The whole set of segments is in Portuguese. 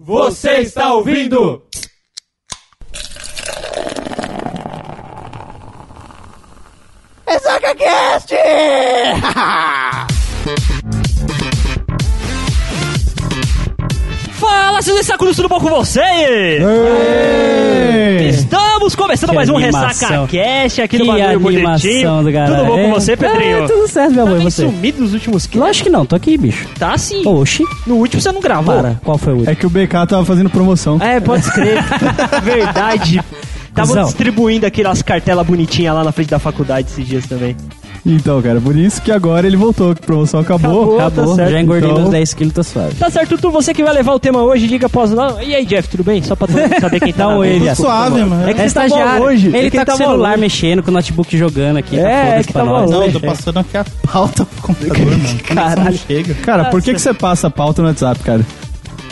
Você está ouvindo? Ressaca Cast! Fala, seus sacudos, tudo bom com vocês? Estamos começando Que mais um. Ressaca Cast aqui no Que Bagulho animação Bonitinho. do cara. Tudo bom com É. você, Pedrinho? É, tudo certo, meu Tá amor, você? sumido nos últimos que Lógico que não, tô aqui, bicho. Tá sim. Oxi, No último você não gravou. para. Qual foi o último? É que o BK tava fazendo promoção. É, pode escrever. Verdade. Tava distribuindo aquelas cartelas bonitinhas lá na frente da faculdade esses dias também. Então, cara, por isso que agora ele voltou, que a promoção acabou. Acabou. Acabou, tá certo. já engordei Então- meus 10 quilos, tô suave. Tá certo, Tutu, você que vai levar o tema hoje, diga após não. E aí, Jeff, tudo bem? Só pra saber quem tá um mesa. ele. Suave, mano. É que É você tá estagiário. longe. Ele É que tá com o tá celular longe. mexendo, com o notebook jogando aqui. É, tá é foda-se que pra tá nós. maluco. Não, eu tô passando aqui a pauta pro computador, mano. Conexão Caralho. não chega. Cara, por que, que você passa a pauta no WhatsApp, cara?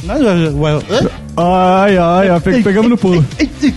Não, eu- eu- eu- Ai, ai, ó, pe- pegamos no pulo.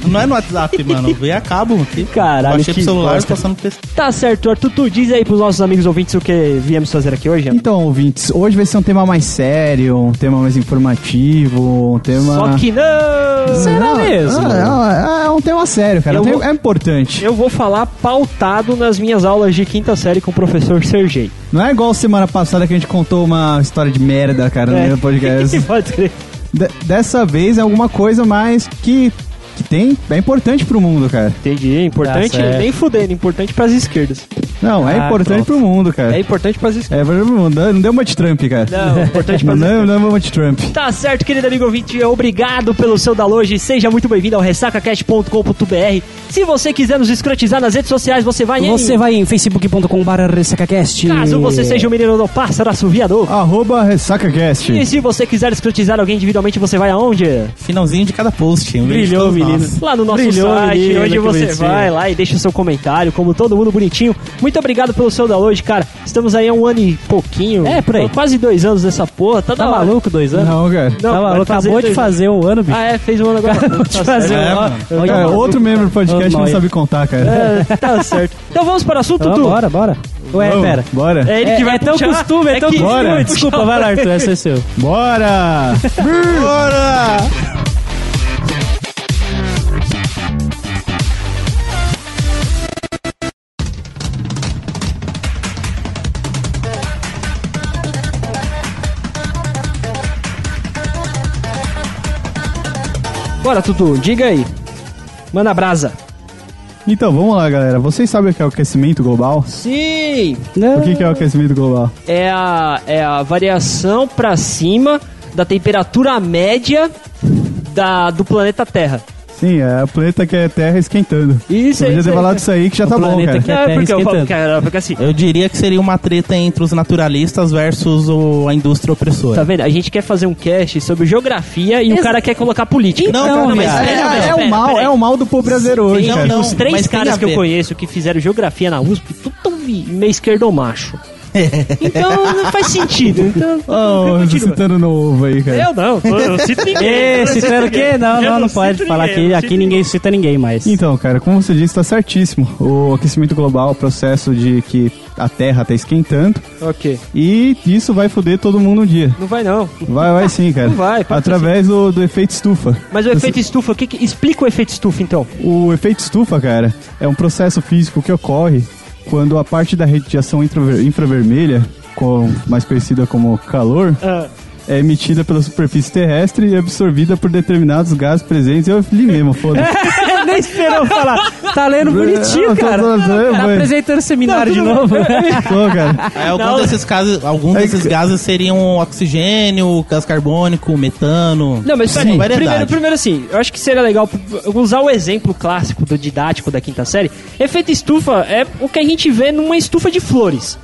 não é no WhatsApp, mano. Veio a cabo aqui. Caralho, Baixei que pro celular bosta. passando PC. Tá certo, Arthur, tu diz aí pros nossos amigos ouvintes o que viemos fazer aqui hoje. Então, ouvintes, hoje vai ser um tema mais sério, um tema mais informativo, um tema... Só que não! Será mesmo? Ah, é, é um tema sério, cara. Eu vou- É importante. Eu vou falar pautado nas minhas aulas de quinta série com o professor Sergei. Não é igual semana passada que a gente contou uma história de merda, cara, É. no podcast. Pode crer. De- dessa vez é alguma coisa mais que, que tem, é importante pro mundo, cara. Entendi. É importante, Tá certo. nem fudendo, importante pras esquerdas. Não, é Ah, importante pronto. pro mundo, cara. É importante pras esquerdas. É, mas não deu- não deu uma de Trump, cara. Não, importante Não, pras não, não, uma de Trump. Tá certo, querido amigo ouvinte, obrigado pelo seu download. Seja muito bem-vindo ao ressacacast.com.br. Se você quiser nos escrotizar nas redes sociais, você vai em... Você vai em facebook.com.br ressacacast. Caso você seja um menino do pássaro assoviador. Arroba RessacaCast. E se você quiser escrotizar alguém individualmente, você vai aonde? Finalzinho de cada post. Um Brilhou, todos menino. Lá no nosso Brilhou, site, menino, onde você bonitinho. vai lá e deixa o seu comentário, como todo mundo bonitinho. Muito obrigado pelo seu download, cara. Estamos aí há um ano e pouquinho. É, por aí. Quase dois anos dessa porra. Tá, Tá maluco, dois anos? Não, cara. Não, tá maluco, acabou de fazer um ano, bicho. Ah, é, fez um ano agora. Acabou de Tá fazer. É, um ano. Cara, outro membro do podcast não sabe contar, cara. É, tá certo. Então vamos para o assunto, Então, Tutu. bora, bora. Ué, Vamos, pera. Bora. É ele que É, vai é tão puxar. costume, é, tão que- costume. Bora. Desculpa, vai lá, Arthur, esse é seu. Bora! Bora! Bora, Tutu, diga aí. Manda brasa. Então, vamos lá, galera. Vocês sabem o que é o aquecimento global? Sim, O que que é o aquecimento global? é a, é a variação pra cima da temperatura média da, do planeta Terra. Sim, é o planeta que é Terra esquentando. Isso Eu aí. podia isso ter aí. falado isso aí que já tá bom, cara. que é Não, é Terra porque eu falo, cara, porque assim, Eu diria que seria uma treta entre os naturalistas versus o- a indústria opressora. tá vendo? A gente quer fazer um cast sobre geografia e o cara quer colocar política. Não, mas mas- É, mas é, o mal, é o mal do povo brasileiro hoje, Não, cara. não. uns três caras que eu conheço que fizeram geografia na USP, tudo meio esquerdomacho. Então não faz sentido. Então, Oh, você citando novo aí, cara. Eu não, eu cito ninguém. Eu cito citando o quê? Não, não, não cito pode falar ninguém, aqui. ninguém cita ninguém mais. Então, cara, como você disse, tá certíssimo. O aquecimento global é o processo de que a Terra tá esquentando Ok. e isso vai foder todo mundo um dia. Não vai não. Vai, vai sim, cara. Não vai, Através do, do efeito estufa. Mas o efeito estufa, o que, que explica o efeito estufa então? O efeito estufa, cara, é um processo físico que ocorre quando a parte da radiação infraver- infravermelha, com, mais conhecida como calor, é emitida pela superfície terrestre e absorvida por determinados gases presentes. Eu li mesmo, foda-se. Nem esperou falar. Tá lendo bonitinho, cara. tô- tô- Tá apresentando seminário de novo. Tô, cara. É, algum Não. desses casos, alguns É desses gases seriam oxigênio, gás carbônico, metano. Não, mas peraí, primeiro, primeiro assim, eu acho que seria legal usar o exemplo clássico do didático da quinta série. Efeito estufa é o que a gente vê numa estufa de flores.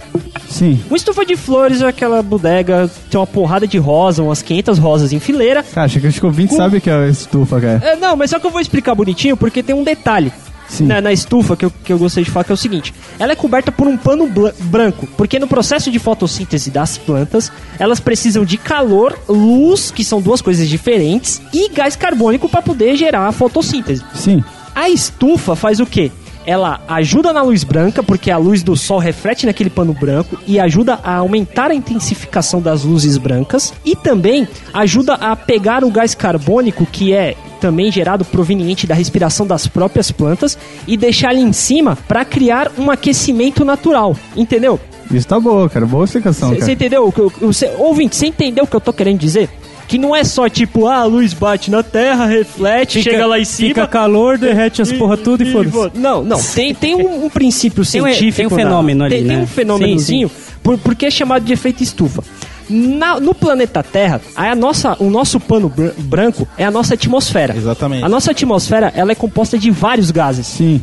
Sim. Uma estufa de flores é aquela bodega, tem uma porrada de rosa, umas 500 rosas em fileira. Cara, acho que o ouvinte Com- sabe que é a estufa, cara. É, não, mas só que eu vou explicar bonitinho porque tem um detalhe. Na, na estufa que eu, que eu gostaria de falar que é o seguinte: ela é coberta por um pano branco, porque no processo de fotossíntese das plantas, elas precisam de calor, luz, que são duas coisas diferentes, e gás carbônico para poder gerar a fotossíntese. Sim. A estufa faz o quê? Ela ajuda na luz branca, porque a luz do sol reflete naquele pano branco e ajuda a aumentar a intensificação das luzes brancas e também ajuda a pegar o gás carbônico que é também gerado proveniente da respiração das próprias plantas e deixar ele em cima para criar um aquecimento natural, entendeu? Isso tá boa, cara. Boa explicação, Você cara. entendeu? o cê- ouvinte, você entendeu o que eu tô querendo dizer? Que não é só tipo, ah, a luz bate na terra, reflete, chega lá em cima. Fica calor, derrete as porra tudo e foda-se. Não, não, tem, tem um, um princípio Tem um- científico. tem um na- fenômeno ali, tem, tem né? um fenômenozinho, por, porque é chamado de efeito estufa. Na- no planeta Terra, a nossa, o nosso pano bran- branco é a nossa atmosfera. Exatamente. A nossa atmosfera ela é composta de vários gases. Sim.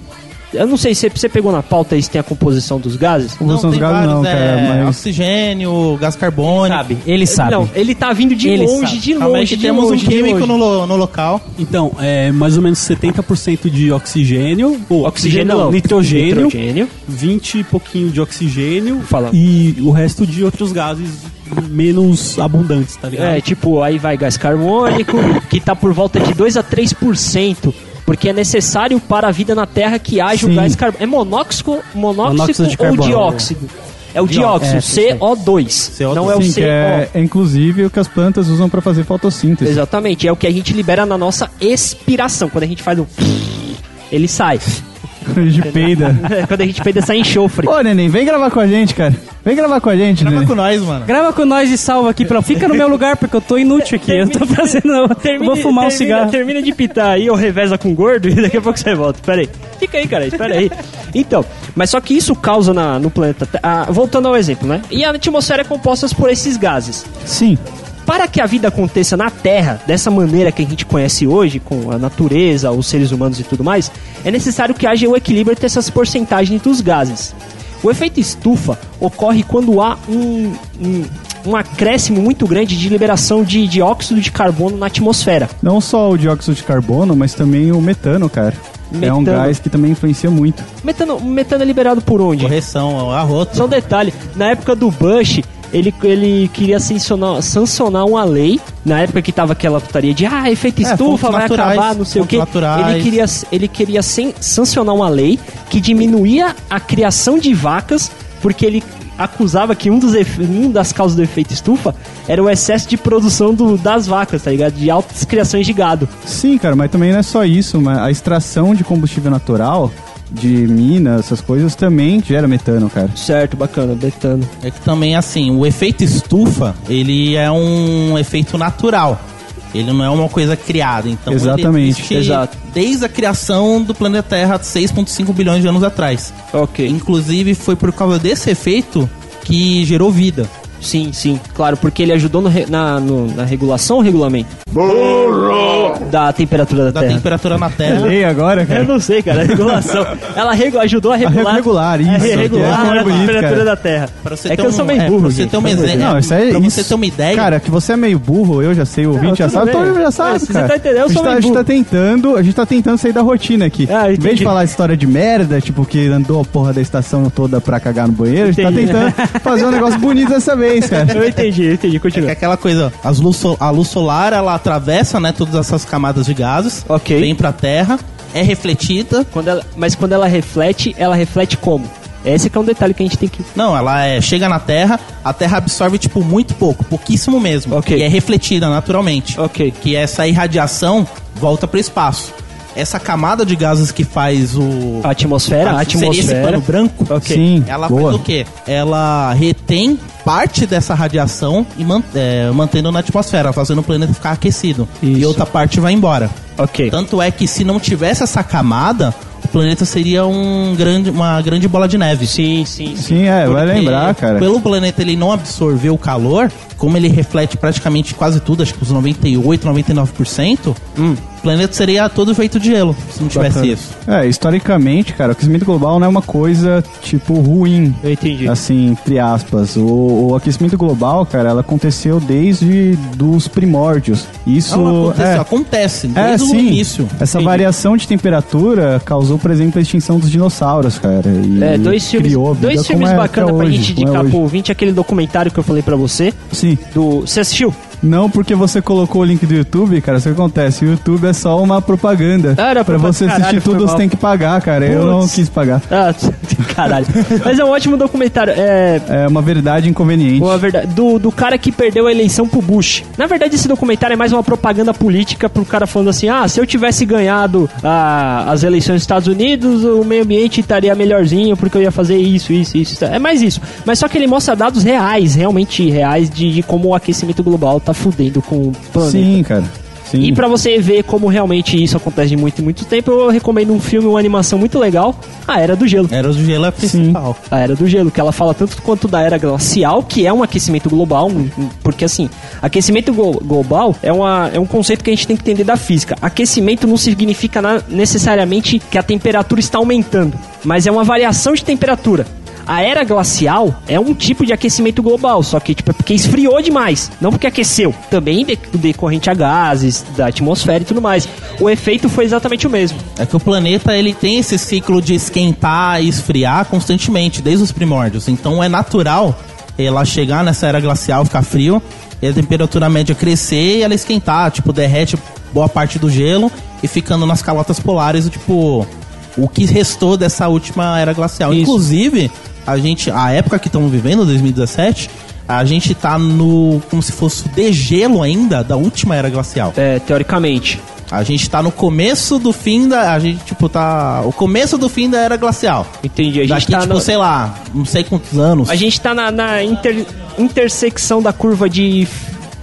Eu não sei se você pegou na pauta aí se tem a composição dos gases. Não, são os tem gases vários, não, cara, é, mas- Oxigênio, gás carbônico. Sabe, ele sabe. Não, ele tá vindo de Ele longe, sabe. de Calma longe, que de temos longe, um químico no, lo- no local. Então, é mais ou menos 70% de oxigênio, ou Oxigênio não, nitrogênio, nitrogênio. 20 e pouquinho de oxigênio Fala. e o resto de outros gases menos abundantes, tá ligado? É, tipo, aí vai gás carbônico, que tá por volta de 2 a 3%, porque é necessário para a vida na Terra que haja o Sim. gás carbônico. É monóxido, monóxido, Monóxido de ou carbono. dióxido? É o dióxido, É, sim, sim. CO2. CO2. Não é o Sim, CO. que é, é inclusive o que as plantas usam pra fazer fotossíntese. Exatamente, é o que a gente libera na nossa expiração. Quando a gente faz o. Ele sai. De peida. Quando a gente peida, sai enxofre. Ô, neném, vem gravar com a gente, cara. Vem gravar com a gente, Grava neném. com nós, mano. Grava com nós e salva aqui, pra... fica no meu lugar, porque eu tô inútil aqui. Eu tô fazendo. eu vou fumar um termina- cigarro. Termina de pitar aí, ou reveza com gordo e daqui a pouco você volta. Pera aí. Fica aí, cara, espera aí. Então, mas só que isso causa na, no planeta. Ah, voltando ao exemplo, né? E a atmosfera é composta por esses gases. Sim. Para que a vida aconteça na Terra, dessa maneira que a gente conhece hoje, com a natureza, os seres humanos e tudo mais, é necessário que haja o equilíbrio entre essas porcentagens dos gases. O efeito estufa ocorre quando há um, um, um acréscimo muito grande de liberação de dióxido de carbono na atmosfera. Não só o dióxido de carbono, mas também o metano, cara. É um Metano. gás que também influencia muito. Metano, metano é liberado por onde? Correção, arroto. Só um detalhe, na época do Bush, ele, ele queria sancionar, sancionar uma lei, na época que tava aquela putaria de ah, efeito É, estufa, vai naturais, acabar, não sei o quê. naturais. Ele queria, ele queria sancionar uma lei que diminuía a criação de vacas, porque ele acusava que um, dos um das causas do efeito estufa era o excesso de produção do- das vacas, tá ligado? De altas criações de gado. Sim, cara, mas também não é só isso, mas a extração de combustível natural, de minas, essas coisas, também gera metano, cara. Certo, bacana, betano. É que também, assim, o efeito estufa, ele é um efeito natural. Ele não é uma coisa criada. Então, ele Exatamente, existe exato. Desde a criação do planeta Terra, 6,5 bilhões de anos atrás. Ok. Inclusive, foi por causa desse efeito que gerou vida. Sim, sim, claro, porque ele ajudou no re- na, no- na regulação ou regulamento? Da temperatura da, Da Terra. temperatura na Terra. Lei agora, Eu cara. não sei, cara, a regulação. Ela regu- ajudou a regular. regular, isso, A é regular mais a bonito, temperatura cara. da Terra. Pra você é que eu sou um- meio é, burro. pra você ter uma ideia. Não, isso aí. Pra isso- você ter uma ideia- Cara, que você é meio burro, eu já sei, o ouvinte já tudo sabe, todo mundo já sabe, Mas você cara. tá entendendo, eu a, gente sou tá, meio a gente tá burro. tentando, a gente tá tentando sair da rotina aqui. Ah, eu em vez de falar história de merda, tipo, que andou a porra da estação toda pra cagar no banheiro, a gente tá tentando fazer um negócio bonito dessa vez, cara. Eu entendi, eu entendi, É que continua. é aquela coisa, as luz, a luz solar, ela atravessa, né, todas essas camadas de gases, Ok. vem pra Terra, é refletida. Quando ela, mas quando ela reflete, ela reflete como? Esse que é um detalhe que a gente tem que. Não, ela é, chega na Terra, a Terra absorve, tipo, muito pouco, pouquíssimo mesmo. Ok. E é refletida naturalmente. Ok. Que essa irradiação volta pro espaço. Essa camada de gases que faz o... A atmosfera, a Seria esse atmosfera. pano branco? Ok. Sim, Ela boa. faz o quê? Ela retém parte dessa radiação e man- é, mantendo na atmosfera, fazendo o planeta ficar aquecido. E Isso. outra parte vai embora. Ok. Tanto é que se não tivesse essa camada, o planeta seria um grande, uma grande bola de neve. Sim, sim, sim. Sim, é, vai lembrar, cara. Pelo planeta ele não absorver o calor, como ele reflete praticamente quase tudo, acho que os 98, 99%, Hum. O planeta seria todo feito de gelo, se não tivesse Bacana. isso. É, historicamente, cara, o aquecimento global não é uma coisa, tipo, ruim. Eu entendi. Assim, entre aspas. O, o aquecimento global, cara, ela aconteceu desde dos primórdios. Isso Não aconteceu, é, acontece é, desde o sim. início. Essa Entendi. variação de temperatura causou, por exemplo, a extinção dos dinossauros, cara. E É, dois filmes, criou a vida dois como filmes é bacanas pra hoje, gente como é indicar hoje. pro ouvinte, aquele documentário que eu falei pra você, Sim. do... Você assistiu? Não porque você colocou o link do YouTube, cara. Isso que acontece. O YouTube é só uma propaganda. Ah, era pra você assistir Caralho, foi tudo, você tem que pagar, cara. Eu não Putz. quis pagar. Ah, caralho. Mas é um ótimo documentário. É, É uma verdade inconveniente. Uma verdade, do, do cara que perdeu a eleição pro Bush. Na verdade, esse documentário é mais uma propaganda política pro cara falando assim: ah, se eu tivesse ganhado ah, as eleições dos Estados Unidos, o meio ambiente estaria melhorzinho porque eu ia fazer isso, isso, isso. É mais isso. Mas só que ele mostra dados reais, realmente reais, de, de como o aquecimento global tá fudendo com o planeta. Sim, cara. Sim. E pra você ver como realmente isso acontece de muito e muito tempo, eu recomendo um filme, uma animação muito legal, A Era do Gelo. Era o gelo é a principal. A Era do Gelo, que ela fala tanto quanto da Era Glacial, que é um aquecimento global, porque assim, aquecimento glo- global é, uma, é um conceito que a gente tem que entender da física. Aquecimento não significa necessariamente que a temperatura está aumentando, mas é uma variação de temperatura. A era glacial é um tipo de aquecimento global, só que tipo, é porque esfriou demais, não porque aqueceu. Também de- decorrente a gases, da atmosfera e tudo mais. O efeito foi exatamente o mesmo. É que o planeta ele tem esse ciclo de esquentar e esfriar constantemente, desde os primórdios. Então é natural ela chegar nessa era glacial, ficar frio, e a temperatura média crescer e ela esquentar, tipo, derrete boa parte do gelo e ficando nas calotas polares, tipo, o que restou dessa última era glacial. Isso. Inclusive, a gente, a época que estamos vivendo, 2017, a gente tá no como se fosse o degelo ainda da última era glacial. É, teoricamente. A gente tá no começo do fim da. A gente, tipo, tá. O começo do fim da era glacial. Entendi. A gente Daqui, tá tipo, no- sei lá, não sei quantos anos. A gente tá na, na inter- intersecção da curva de.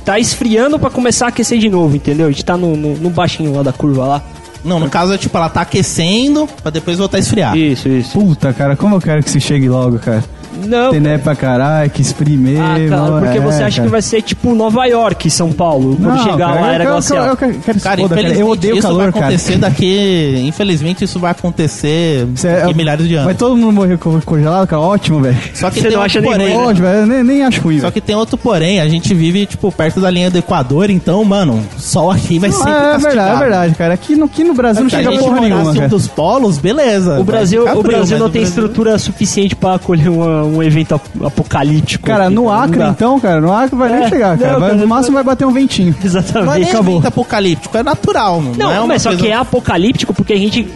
Tá esfriando pra começar a aquecer de novo, entendeu? A gente tá no, no, no baixinho lá da curva lá. Não, no caso é tipo, ela tá aquecendo pra depois voltar a esfriar. Isso, isso. Puta, cara, como eu quero que se chegue logo, cara. Não. Tem neve pra caralho, que espremer. Ah, cara, porque é, você acha cara. que vai ser tipo Nova York, São Paulo, quando Não, chegar cara, lá eu, era eu, glacial. eu, eu quero que se Cara, foda, cara. infelizmente Eu odeio o isso vai calor, cara. acontecer daqui. Infelizmente isso vai acontecer Isso é- milhares de Vai anos. todo mundo morrer co- congelado, cara? Ótimo, velho. Só que Você tem não outro acha nem porém. né? Ótimo, velho. Nem, nem acho ruim, Só que tem outro porém, a gente vive, tipo, perto da linha do Equador, então, mano, sol aqui vai sempre Ah, é verdade, é verdade, cara. Aqui no, aqui no Brasil não chega porra nenhuma, um cara. dos polos, beleza. O vai Brasil, o Brasil não tem estrutura suficiente pra acolher uma- um evento ap- apocalíptico. Cara, aqui, no não Acre, então, cara, no Acre vai É, nem chegar, cara. não, Vai- cara, no máximo vai bater um ventinho. Não é Exatamente. acabou. evento apocalíptico, é natural. Não, Não, é uma mas só coisa- que é apocalíptico porque a gente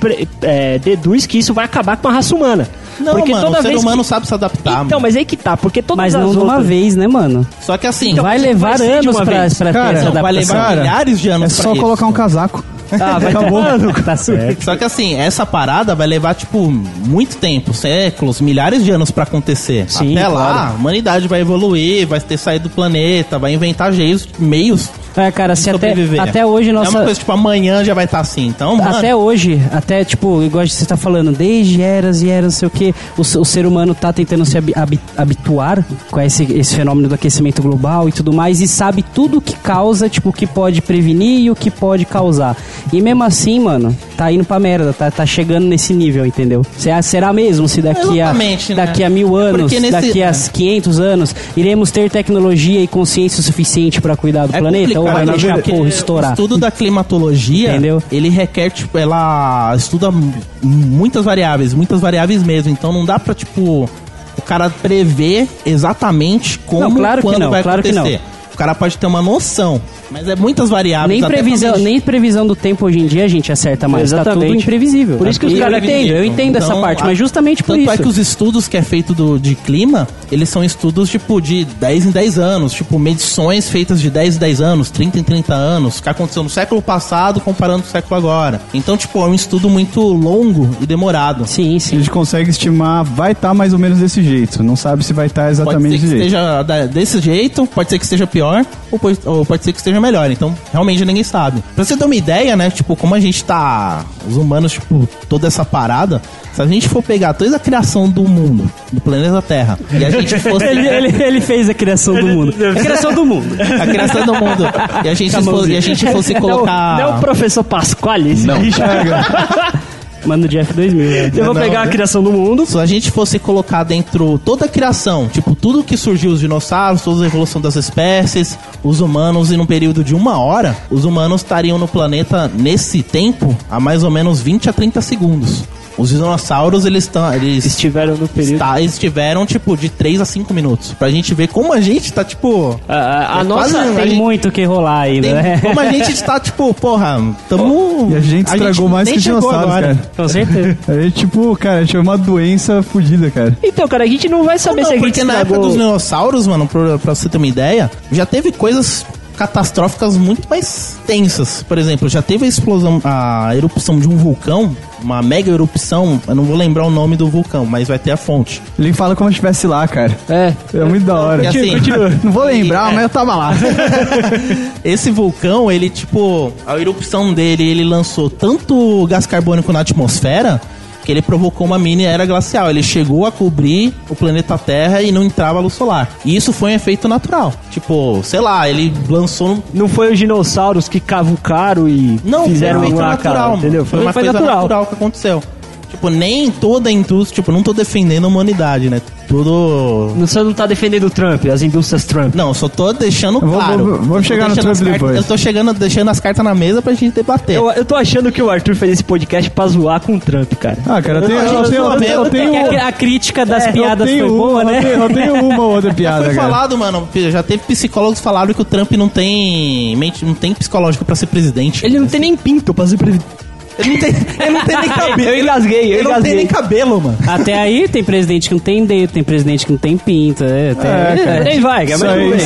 é, deduz que isso vai acabar com a raça humana. Não, porque mano, o ser vez humano que- sabe se adaptar. Então, mano. mas aí que tá, porque todas Mas as não de uma vez, né, mano? Só que assim, Então, vai levar anos pra, pra Cara, ter essa não, vai adaptação. levar Cara, milhares de É anos só pra isso. colocar um casaco. Ah, vai Acabou. Tá certo. Só que assim, essa parada vai levar, tipo, muito tempo, séculos, milhares de anos pra acontecer. Sim, Até lá, claro. a humanidade vai evoluir, vai ter saído do planeta, vai inventar jeitos, meios É, cara, se até, sobreviver. até hoje É nossa... uma coisa, tipo, amanhã já vai estar assim. Então, mano, Até hoje, até tipo, igual você tá falando, desde eras e eras, não sei o que, o, o ser humano tá tentando se habi- habi- habituar com esse, esse fenômeno do aquecimento global e tudo mais, e sabe tudo o que causa, tipo, o que pode prevenir e o que pode causar. E mesmo assim, mano, tá indo pra merda, tá, tá chegando nesse nível, entendeu? Será, será mesmo se daqui a, né? daqui a mil É anos, nesse- daqui a 500 anos, iremos ter tecnologia e consciência suficiente pra cuidar do É planeta? Ou vai complicado, deixar porra O estourar? estudo da climatologia, Entendeu? ele requer, tipo, ela estuda muitas variáveis, muitas variáveis mesmo. Então não dá pra, tipo, o cara prever exatamente como Não, claro que quando não, vai claro que acontecer. O cara pode ter uma noção, mas é muitas variáveis. Nem até previsão, nem previsão do tempo hoje em dia a gente acerta mais. Tá Exatamente. tudo imprevisível. Por isso que os caras eu entendo, eu entendo essa Então, parte, a- mas justamente por Tanto é isso. que os estudos que é feito do, de clima, eles são estudos, tipo, de 10 em 10 anos. Tipo, medições feitas de 10 em 10 anos, 30 em 30 anos. Que aconteceu no século passado comparando com o século agora. Então, tipo, é um estudo muito longo e demorado. Sim, A sim. gente consegue estimar, vai estar mais ou menos desse jeito. Não sabe se vai estar Pode exatamente ser que desse jeito. esteja desse jeito, pode ser que esteja pior, ou pode, ou pode ser que esteja melhor. Então, realmente ninguém sabe. Pra você ter uma ideia, né? Tipo, como a gente tá. Os humanos, tipo, toda essa parada. Se a gente for pegar toda a criação do mundo, do planeta Terra, e a gente fosse. Ele, ele, ele fez a criação do mundo. A criação do mundo. a criação do mundo. E a gente, e a gente fosse Não, colocar. não é o professor Pasquale, Não. Mano, Jeff 2000. né? Eu vou Não, pegar a né? criação do mundo. Se a gente fosse colocar dentro toda a criação, tipo, tudo que surgiu, os dinossauros, toda a evolução das espécies, os humanos, e num período de uma hora, os humanos estariam no planeta nesse tempo há mais ou menos 20 a 30 segundos. Os dinossauros, eles estão. Eles Estiveram no período. está- eles tiveram, tipo, de 3 a 5 minutos. Pra gente ver como a gente tá, tipo. A, a- a É nossa. quase- Tem gente- muito o que rolar ainda, tem- né? como a gente está, tipo, porra, tamo. E a gente estragou mais nem que os dinossauros, agora. cara. Com certeza. A gente, tipo, cara, a gente é uma doença fodida, cara. Então, cara, a gente não vai saber Não, se a gente porque na época estragou- dos dinossauros, mano, pra, pra você ter uma ideia, já teve coisas catastróficas muito mais tensas. Por exemplo, já teve a explosão, a erupção de um vulcão, uma mega erupção, eu não vou lembrar o nome do vulcão, mas vai ter a fonte. Ele fala como se estivesse lá, cara. É. É muito da hora. E assim, Não vou lembrar, É. mas eu tava lá. Esse vulcão, ele, tipo, a erupção dele, ele lançou tanto gás carbônico na atmosfera que ele provocou uma mini era glacial. Ele chegou a cobrir o planeta Terra e não entrava luz solar. E isso foi um efeito natural. Tipo, sei lá, ele lançou. Não foi os dinossauros que cavucaram e Não, fizeram foi um natural, cara, entendeu? Foi uma foi coisa natural. natural. que aconteceu. Tipo, nem toda a indústria, tipo, não tô defendendo a humanidade, né? Tudo. Você não tá defendendo o Trump, as indústrias Trump. Não, só tô deixando vou- claro. vou- vou tô chegar no Trump cartas- depois. Eu tô chegando, deixando as cartas na mesa pra gente debater. Eu, eu tô achando que o Arthur fez esse podcast pra zoar com o Trump, cara. Ah, cara, eu tenho, A eu tenho, eu tenho, eu tenho, a, a crítica das eu piadas tenho foi uma, boa, eu né? tenho- Eu tenho uma outra Já piada, foi cara. falado, mano. Já teve psicólogos que falaram que o Trump não tem mente, não tem psicológico pra ser presidente. Ele não tem nem pinto pra ser presidente. Ele não tem, ele não tem nem cabelo. Eu engasguei, eu Ele não tem engasguei. nem cabelo, mano. Até aí tem presidente que não tem dedo, tem presidente que não tem pinta. É, tem- É. Nem vai, bem. isso,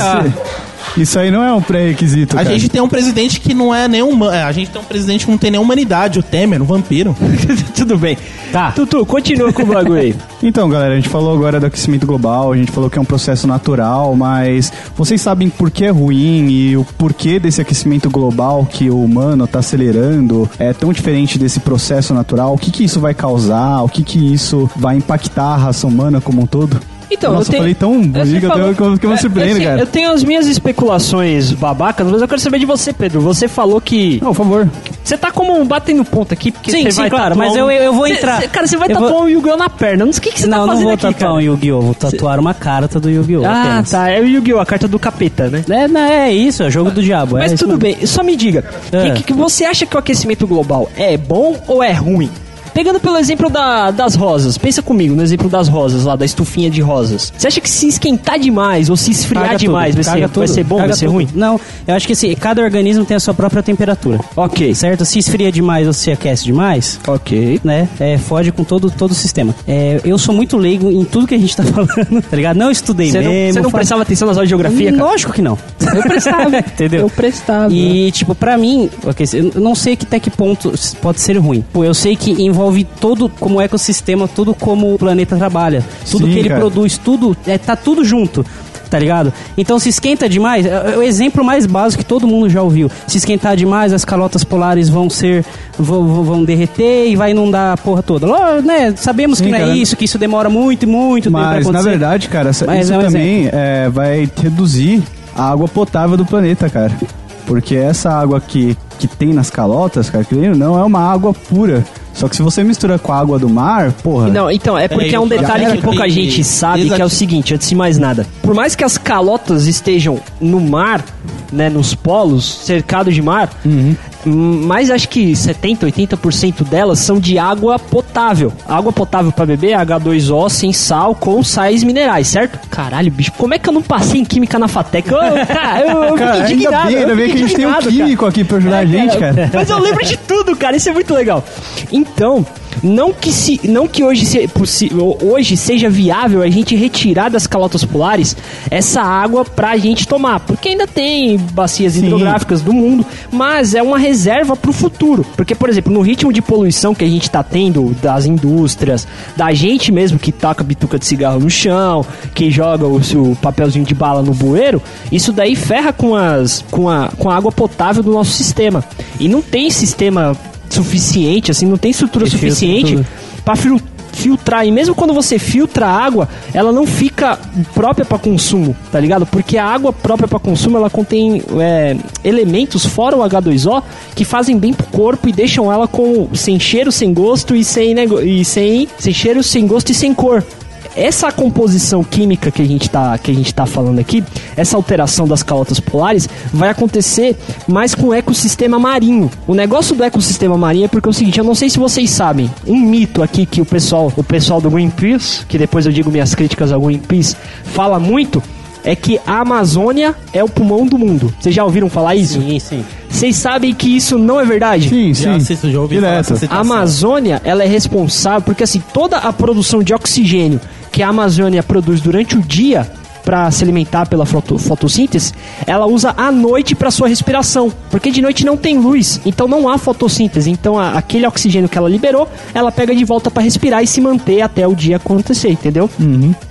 isso aí não é um pré-requisito, A cara. gente tem um presidente que não é nenhum. é, A gente tem um presidente que não tem nenhuma humanidade, o Temer, um vampiro. Tudo bem. Tá. Tutu, continua com o bagulho aí. Então, galera, a gente falou agora do aquecimento global, a gente falou que é um processo natural, mas vocês sabem por que é ruim e o porquê desse aquecimento global que o humano está acelerando é tão diferente desse processo natural? O que, que isso vai causar? O que, que isso vai impactar a raça humana como um todo? Então, Nossa, eu tenho... falei tão É, bonito que eu falou- tenho- que eu me É, surpreendo, eu cara. Eu tenho as minhas especulações babacas, mas eu quero saber de você, Pedro. Você falou que. Não, por favor. Você tá como batendo ponto aqui, porque Sim, você sim, vai claro, tatuar mas um- eu- eu vou Cê- entrar. cê- cara, você vai Eu tatuar vou- um Yu-Gi-Oh! na perna. Não sei o que, que você não, tá não fazendo vou aqui, tatuar cara. um Yu-Gi-Oh! Vou tatuar uma carta do Yu-Gi-Oh! Ah, apenas. tá. É o Yu-Gi-Oh! A carta do capeta, né? É, não, é isso, é jogo do diabo. Mas é tudo mesmo. bem, só me diga, É. que, que- que você acha que o aquecimento global é bom ou é ruim? Pegando pelo exemplo da- das rosas, pensa comigo no exemplo das rosas lá, da estufinha de rosas. Você acha que se esquentar demais ou se esfriar Caga demais tudo, vai, ser, caga vai tudo, ser bom, vai ser tudo. ruim? Não, eu acho que assim, cada organismo tem a sua própria temperatura. Ok, Certo? Se esfria demais ou se aquece demais, ok. né? É, fode com todo, todo o sistema. É, eu sou muito leigo em tudo que a gente tá falando, tá ligado? Não estudei não, mesmo. você não fa- prestava atenção nas aulas de geografia, cara? Lógico que não. Eu prestava. Entendeu? Eu prestava. E, tipo, pra mim, ok, eu não sei até que ponto pode ser ruim. Pô, eu sei que envolve todo como ecossistema, tudo como o planeta trabalha. Tudo Sim, que ele cara. produz, tudo, é, tá tudo junto. Tá ligado? Então se esquenta demais, é é o exemplo mais básico que todo mundo já ouviu. Se esquentar demais, as calotas polares vão ser. vão, vão- derreter e vai inundar a porra toda. Ló- né? Sabemos Sim, que não é cara. isso, que isso demora muito e muito tempo pra Mas, na verdade, cara, Mas isso é um também é, vai reduzir a água potável do planeta, cara. Porque essa água que, que tem nas calotas, cara, querendo ou não, é uma água pura. Só que se você mistura com a água do mar, porra. Não, então, é porque é um detalhe que pouca que- gente sabe, que é o Exato. seguinte, antes de mais nada. Por mais que as calotas estejam no mar, né, nos polos, cercados de mar, hum, mas acho que 70, 80% delas são de água potável. Água potável pra beber é H2O sem sal com sais minerais, certo? Caralho, bicho, como é que eu não passei em química na FATEC? Eu, cara, eu, eu Cara, fiquei ainda indignado. bem, ainda bem que a gente tem um indignado, cara. químico aqui pra ajudar a gente, cara. Mas eu lembro de tudo, cara. Isso é muito legal. Então, não que, se, não que hoje, se, possi- hoje seja viável a gente retirar das calotas polares essa água pra gente tomar. Porque ainda tem bacias Sim. hidrográficas do mundo, mas é uma reserva pro futuro. Porque, por exemplo, no ritmo de poluição que a gente tá tendo das indústrias, da gente mesmo que taca bituca de cigarro no chão, que joga o seu papelzinho de bala no bueiro, isso daí ferra com, as, com, a, com a água potável do nosso sistema. E não tem sistema suficiente, assim, não tem estrutura suficiente para filtrar. E mesmo quando você filtra a água, ela não fica própria para consumo, tá ligado? Porque a água própria para consumo ela contém é, elementos fora o H2O que fazem bem pro corpo e deixam ela com sem cheiro, sem gosto e sem e sem sem cheiro, sem gosto e sem cor. Essa composição química que a gente tá, que a gente tá falando aqui, essa alteração das calotas polares, vai acontecer mais com o ecossistema marinho. O negócio do ecossistema marinho é porque é o seguinte, eu não sei se vocês sabem, um mito aqui que o pessoal, o pessoal do Greenpeace, que depois eu digo minhas críticas ao Greenpeace, fala muito, é que a Amazônia é o pulmão do mundo. Vocês já ouviram falar isso? Sim, sim. Vocês sabem que isso não é verdade? Sim, Já, sim. assisto, já ouvi falar Direto. essa A. Amazônia, ela é responsável porque assim, toda a produção de oxigênio que a Amazônia produz durante o dia para se alimentar pela foto- fotossíntese, ela usa à noite para sua respiração, porque de noite não tem luz, então não há fotossíntese. Então a- aquele oxigênio que ela liberou, ela pega de volta para respirar e se manter até o dia acontecer, entendeu?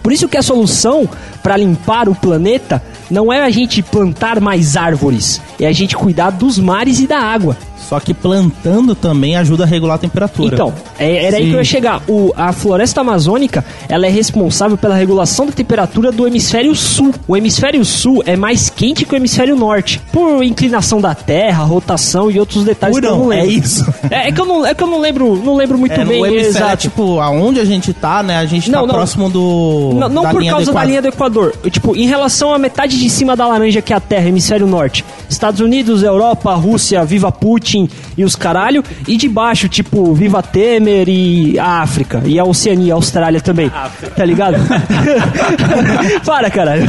Por isso que a solução para limpar o planeta não é a gente plantar mais árvores, é a gente cuidar dos mares e da água. Só que plantando também ajuda a regular a temperatura. Então, é- era aí Sim. que eu ia chegar. O, a floresta amazônica, ela é responsável pela regulação da temperatura do hemisfério sul. O hemisfério sul é mais quente que o hemisfério norte, por inclinação da Terra, rotação e outros detalhes que eu não é lembro. isso. É, é que eu não, é que eu não lembro, não lembro muito É, bem. no hemisfério, exato. tipo, aonde a gente tá, né? A gente Não, tá não. próximo do. Não, não por causa da linha do Equador. Tipo, em relação à metade de cima da laranja que é a Terra, hemisfério norte. Estados Unidos, Europa, Rússia, Viva Putin e os caralho. E de baixo, tipo, Viva Temer e a África. E a Oceania, a Austrália também. Tá ligado? Para, caralho.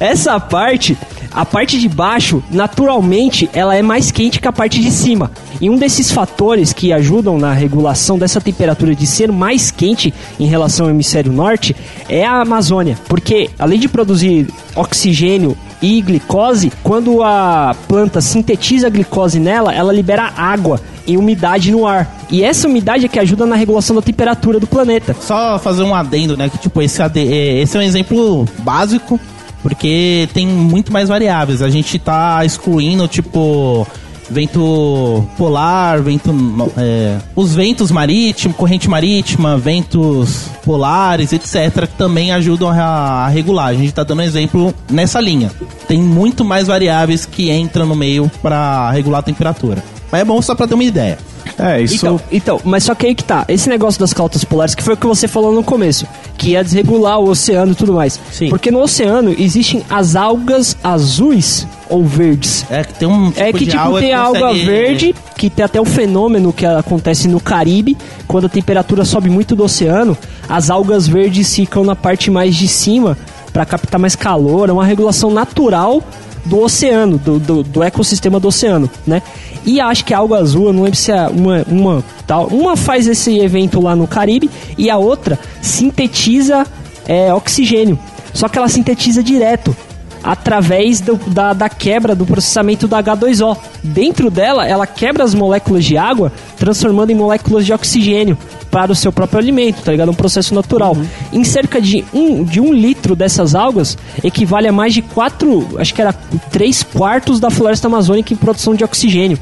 Essa parte, a parte de baixo, naturalmente, ela é mais quente que a parte de cima. E um desses fatores que ajudam na regulação dessa temperatura de ser mais quente em relação ao hemisfério norte é a Amazônia. Porque além de produzir oxigênio e glicose, quando a planta sintetiza a glicose nela, ela libera água e umidade no ar. E essa umidade é que ajuda na regulação da temperatura do planeta. Só fazer um adendo, né? Que tipo, esse, é, esse é um exemplo básico, porque tem muito mais variáveis. A gente tá excluindo, tipo, vento polar, vento. é, os ventos marítimos, corrente marítima, ventos polares, etc., que também ajudam a, a regular. A gente tá dando exemplo nessa linha. Tem muito mais variáveis que entram no meio para regular a temperatura. Mas é bom só pra ter uma ideia. É, isso. Então, então, mas só que aí que tá. Esse negócio das calotas polares, que foi o que você falou no começo, que ia desregular o oceano e tudo mais. Sim. Porque no oceano existem as algas azuis ou verdes. É que tem um tipo é que tipo alga tem que a alga consegue- verde, que tem até o fenômeno que acontece no Caribe, quando a temperatura sobe muito do oceano, as algas verdes ficam na parte mais de cima para captar mais calor, é uma regulação natural do oceano, do, do, do ecossistema do oceano, né? E acho que a alga azul, não lembro se é uma, uma tal, uma faz esse evento lá no Caribe e a outra sintetiza é, oxigênio. Só que ela sintetiza direto através do- da, da quebra do processamento do H2O. Dentro dela, ela quebra as moléculas de água, transformando em moléculas de oxigênio para o seu próprio alimento, tá ligado? Um processo natural. Em cerca de um, de um litro dessas algas, equivale a mais de quatro, acho que era três quartos da floresta amazônica em produção de oxigênio.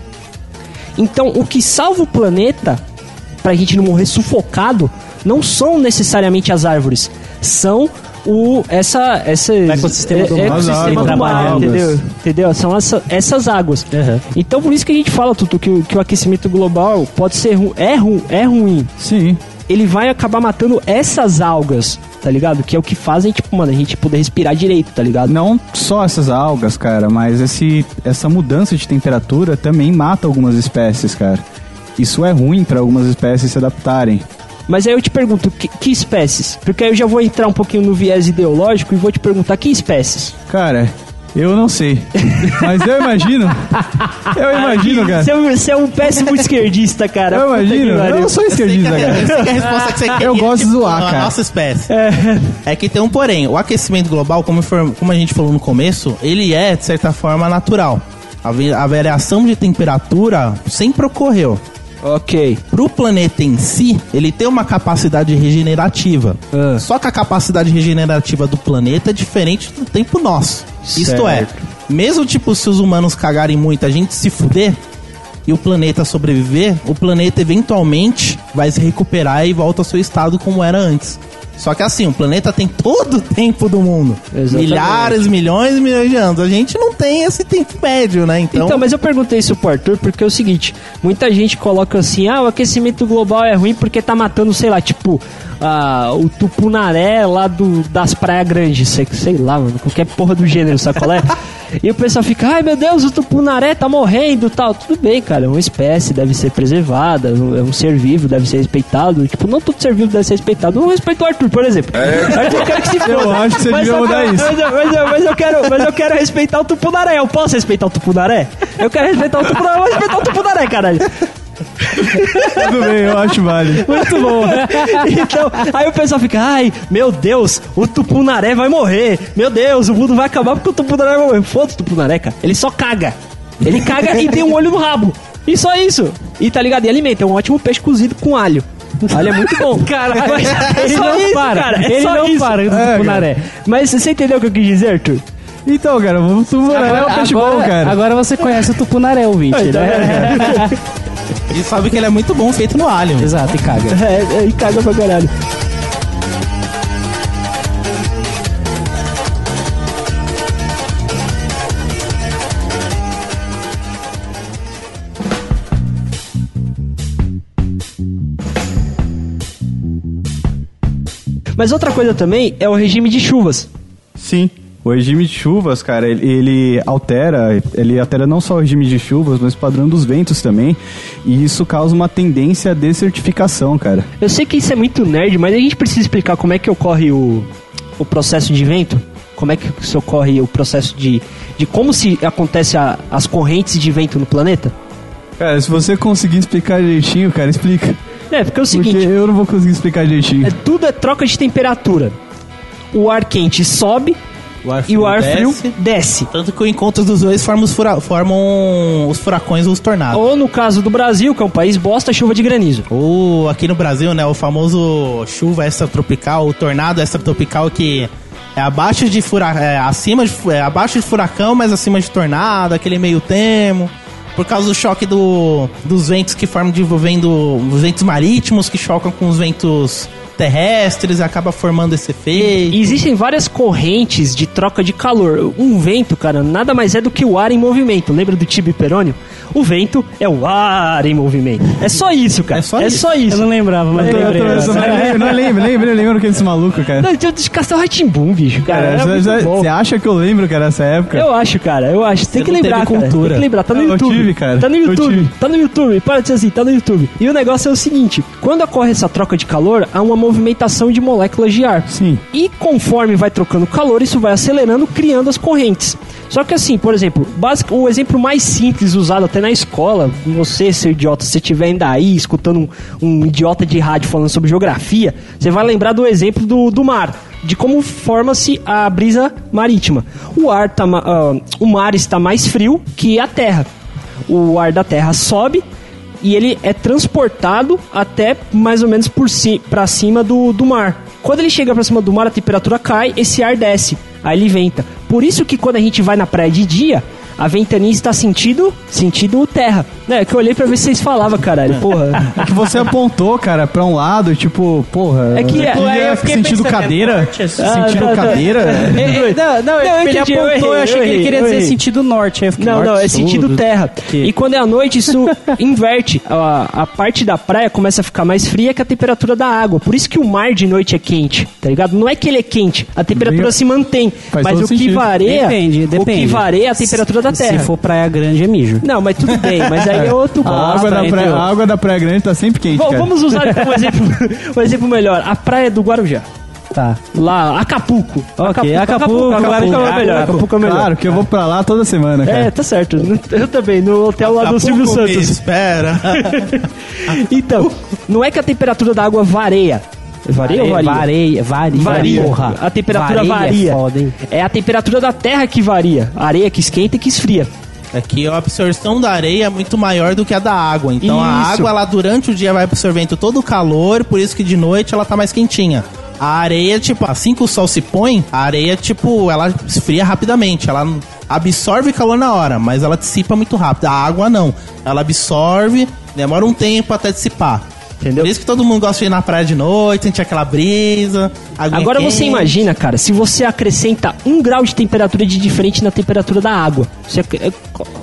Então, o que salva o planeta, pra gente não morrer sufocado, não são necessariamente as árvores, são o essa essa ecossistema do mar. ecossistema do mar, águas. entendeu? Entendeu? São essa- essas águas. Uhum. Então, por isso que a gente fala, Tutu, que, o- que o aquecimento global pode ser ru é, ru é ruim. Sim. Ele vai acabar matando essas algas, tá ligado? Que é o que fazem, tipo, mano, a gente poder respirar direito, tá ligado? Não só essas algas, cara, mas esse, essa mudança de temperatura também mata algumas espécies, cara. Isso é ruim para algumas espécies se adaptarem. Mas aí eu te pergunto, que, que espécies? Porque aí eu já vou entrar um pouquinho no viés ideológico e vou te perguntar que espécies? Cara, eu não sei. Mas eu imagino. Eu imagino, cara. Você é, um- você é um péssimo esquerdista, cara. Eu imagino. Eu não sou esquerdista, Eu cara. que a resposta que você quer Eu gosto de zoar, a cara. nossa espécie. É. que tem um porém. O aquecimento global, como, for- como a gente falou no começo, ele é, de certa forma, natural. A, a variação de temperatura sempre ocorreu. Ok. Pro planeta em si, ele tem uma capacidade regenerativa. Ah. Só que a capacidade regenerativa do planeta é diferente do tempo nosso. Isto é, Certo. mesmo tipo se os humanos cagarem muito, a gente se fuder e o planeta sobreviver, o planeta eventualmente vai se recuperar e volta ao seu estado como era antes. Só que assim, o planeta tem todo o tempo do mundo. Exatamente. Milhares, milhões e milhões de anos. A gente não tem esse tempo médio, né? Então, Então, mas eu perguntei isso pro Arthur porque é o seguinte: muita gente coloca assim, ah, o aquecimento global é ruim porque tá matando, sei lá, tipo, ah, o tupunaré lá do, das praias grandes, sei, sei lá, mano, qualquer porra do gênero, sabe qual é? E o pessoal fica, ai meu Deus, o tupunaré tá morrendo tal. Tudo bem, cara, é uma espécie, deve ser preservada, é um ser vivo, deve ser respeitado. Tipo, não todo ser vivo deve ser respeitado. Eu não respeito o Arthur, por exemplo. Arthur, eu quero que se foda. Eu acho que você devia mudar isso. Mas eu, mas, eu, mas eu quero, mas eu quero respeitar o tupunaré. Eu posso respeitar o tupunaré? Eu quero respeitar o tupunaré, eu vou respeitar o tupunaré, caralho. Tudo bem, eu acho válido. Muito bom. Então, aí o pessoal fica, ai, meu Deus, o tupunaré vai morrer. Meu Deus, o mundo vai acabar porque o tupunaré vai morrer. Foda-se o tupunaré, cara. Ele só caga. Ele caga e tem um olho no rabo. E só isso. E tá ligado? E alimenta. É um ótimo peixe cozido com alho. Alho é muito bom. Caralho, Mas é ele só não isso, para, cara. É ele só não isso. para do É, Tupunaré. Mas você entendeu o que eu quis dizer, Arthur? Então, cara, vamos tubarão é um peixe bom, cara. agora você conhece o Tupunaré, ouvinte, né? E sabe que ele é muito bom feito no alho. Exato, e caga. É, é, e caga pra caralho. Mas outra coisa também é o regime de chuvas. Sim. O regime de chuvas, cara, ele, ele altera, ele altera não só o regime de chuvas, mas o padrão dos ventos também. E isso causa uma tendência à desertificação, cara. Eu sei que isso é muito nerd, mas a gente precisa explicar como é que ocorre o, o processo de vento. Como é que se ocorre o processo de, de como se acontece a- as correntes de vento no planeta? Cara, se você conseguir explicar direitinho, cara, explica. É, porque é o Porque seguinte, eu não vou conseguir explicar direitinho. é, tudo é troca de temperatura. O ar quente sobe O ar e o ar frio desce. Tanto que o encontro dos dois forma os, fura- formam os furacões ou os tornados. Ou no caso do Brasil, que é um país bosta, chuva de granizo. Ou aqui no Brasil, né, o famoso chuva extratropical, o tornado extratropical que é abaixo de furacão, é, acima de, é abaixo de furacão, mas acima de tornado, aquele meio termo. Por causa do choque do, dos ventos que formam desenvolvendo os ventos marítimos que chocam com os ventos terrestres acaba formando esse efeito. E existem várias correntes de troca de calor. Um vento, cara, nada mais é do que o ar em movimento. Lembra do Tibi Perônio? O vento é o ar em movimento. É só isso, cara. É só é isso. Só isso. Eu não lembrava, mas Eu, lembrei. eu, não lembro, não lembro, lembro, lembro que esse maluco, cara. Não, tinha de Castelo Ratimbum, bicho, cara. Cara, Era você- acha que eu lembro, cara, dessa época? Eu acho, cara, eu acho. Tem que lembrar, cara. cultura. Tem que lembrar, tá no Eu YouTube. tive, cara. Tá no YouTube. Tá no YouTube. Para de ser assim, tá no YouTube. E o negócio é o seguinte: quando ocorre essa troca de calor, há uma movimentação de moléculas de ar. Sim. E conforme vai trocando calor, isso vai acelerando, criando as correntes. Só que assim, por exemplo, básico, o exemplo mais simples usado até na escola, você, seu idiota, se você estiver ainda aí escutando um, um idiota de rádio falando sobre geografia, você vai lembrar do exemplo do, do mar, de como forma-se a brisa marítima. O ar tá, ah, o mar está mais frio que a terra. O ar da terra sobe e ele é transportado até mais ou menos por si, para cima do, do mar. Quando ele chega para cima do mar, a temperatura cai, esse ar desce, aí ele venta. Por isso que quando a gente vai na praia de dia, a ventania está sentido, sentido terra. É que eu olhei pra ver se vocês falavam, caralho. Porra. É que você apontou, cara, pra um lado, tipo, porra. É que- aqui é, é eu fiquei sentido é cadeira? assim. Ah, sentido cadeira? É, é, não, não, eu ele entendi, eu apontou, eu, errei, achei eu que ele queria eu dizer sentido norte. Aí eu fiquei, Não, não, é sul, sentido do- terra. Que- E quando é à noite, isso inverte. A, a parte da praia começa a ficar mais fria que a temperatura da água. Por isso que o mar de noite é quente, tá ligado? Não é que ele é quente, a temperatura se mantém. Faz Mas o que sentido. varia. Depende, O depende. que varia é a temperatura da terra. Se for praia grande, é mijo. Não, mas tudo bem, mas aí é outro A água, da praia, a água da Praia Grande tá sempre quente, V- cara. Vamos usar então um exemplo, um exemplo melhor. A praia do Guarujá. Tá. Lá, Acapulco. Ok, Acapulco, Acapulco, é Acapulco. melhor. Acapulco é melhor. Claro que eu vou pra lá toda semana, cara. É, tá certo. Eu também, no hotel lá do Silvio Santos. Espera. Então, não é que a temperatura da água varia. Varia ou varia? Varia, varia. Varia. Porra. A temperatura Vareia varia. É foda, hein? É a temperatura da terra que varia. A areia que esquenta e que esfria. É que a absorção da areia é muito maior do que a da água. Então a Isso. água, ela durante o dia vai absorvendo todo o calor, por isso que de noite ela tá mais quentinha. A areia, tipo, assim que o sol se põe, a areia, tipo, ela esfria rapidamente. Ela absorve calor na hora, mas ela dissipa muito rápido. A água não. Ela absorve, demora um tempo até dissipar. Entendeu? Por isso que todo mundo gosta de ir na praia de noite, sentir aquela brisa. Agora você quente. imagina, cara, se você acrescenta um grau de temperatura de diferente na temperatura da água. Você, é,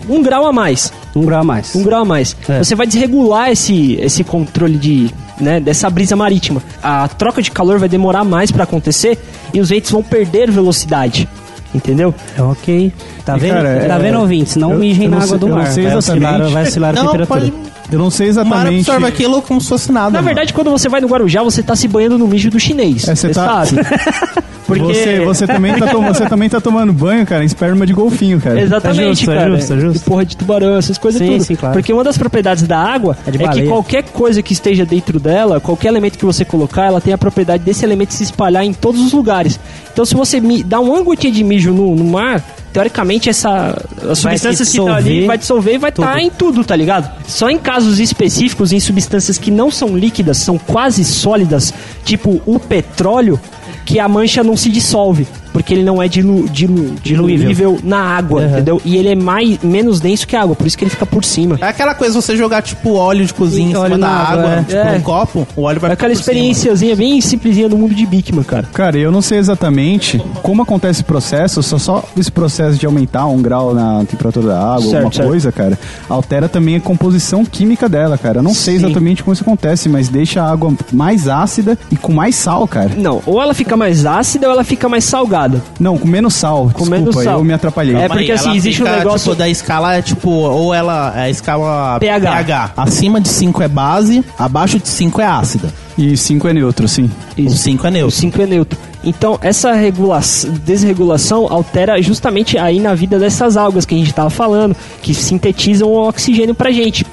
um grau a mais. Um grau a mais. Um grau a mais. É. Você vai desregular esse, esse controle de, né, dessa brisa marítima. A troca de calor vai demorar mais pra acontecer e os ventos vão perder velocidade. Entendeu? Ok. Tá E, vendo? cara, tá é- vendo, ouvintes? Não eu- mijem eu na não água sei- do mar. vai oscilar, vai oscilar a Não, temperatura. pode. Eu não sei O mar exatamente. absorve aquilo como se fosse nada. Na mano. verdade, quando você vai no Guarujá, você tá se banhando no mijo do chinês. É, você você tá- sabe? Porque... Você, você, também tá tom- você também tá tomando banho, cara, em esperma de golfinho, cara. Exatamente, É justo, é cara. justo, é justo. E porra de tubarão, essas coisas Sim, tudo. sim, claro. Porque uma das propriedades da água É é, que qualquer coisa que esteja dentro dela, qualquer elemento que você colocar, ela tem a propriedade desse elemento se espalhar em todos os lugares. Então, se você dá uma gotinha de mijo no, no mar, teoricamente essa as substâncias que estão ali vai dissolver e vai estar tudo. em tudo, tá ligado? Só em casos específicos, em substâncias que não são líquidas, são quase sólidas, tipo o petróleo, que a mancha não se dissolve. Porque ele não é dilu, dilu, diluível na água, Uhum. entendeu? E ele é mais, menos denso que a água, por isso que ele fica por cima. É aquela coisa, você jogar, tipo, óleo de cozinha em Óleo cima da na água, água, é. tipo, É. num copo, o óleo vai É aquela ficar por cima. experiênciazinha bem simplesinha do mundo de Bikman, cara. Cara, eu não sei exatamente como acontece esse processo, só, só esse processo de aumentar um grau na temperatura da água, Certo, alguma certo. coisa, cara, altera também a composição química dela, cara. Eu não sei Sim. exatamente como isso acontece, mas deixa a água mais ácida e com mais sal, cara. Não, ou ela fica mais ácida ou ela fica mais salgada. Não, com menos sal. Com Desculpa, menos sal. eu me atrapalhei. É, porque, assim, existe um fica, negócio- Tipo, da escala é tipo, ou ela é a escala pH. Acima de 5 é base, abaixo de 5 é ácida. E 5 é neutro, sim. O 5 é O neutro. 5 é neutro. Então, essa regulação, desregulação altera justamente aí na vida dessas algas que a gente estava falando, que sintetizam o oxigênio pra gente.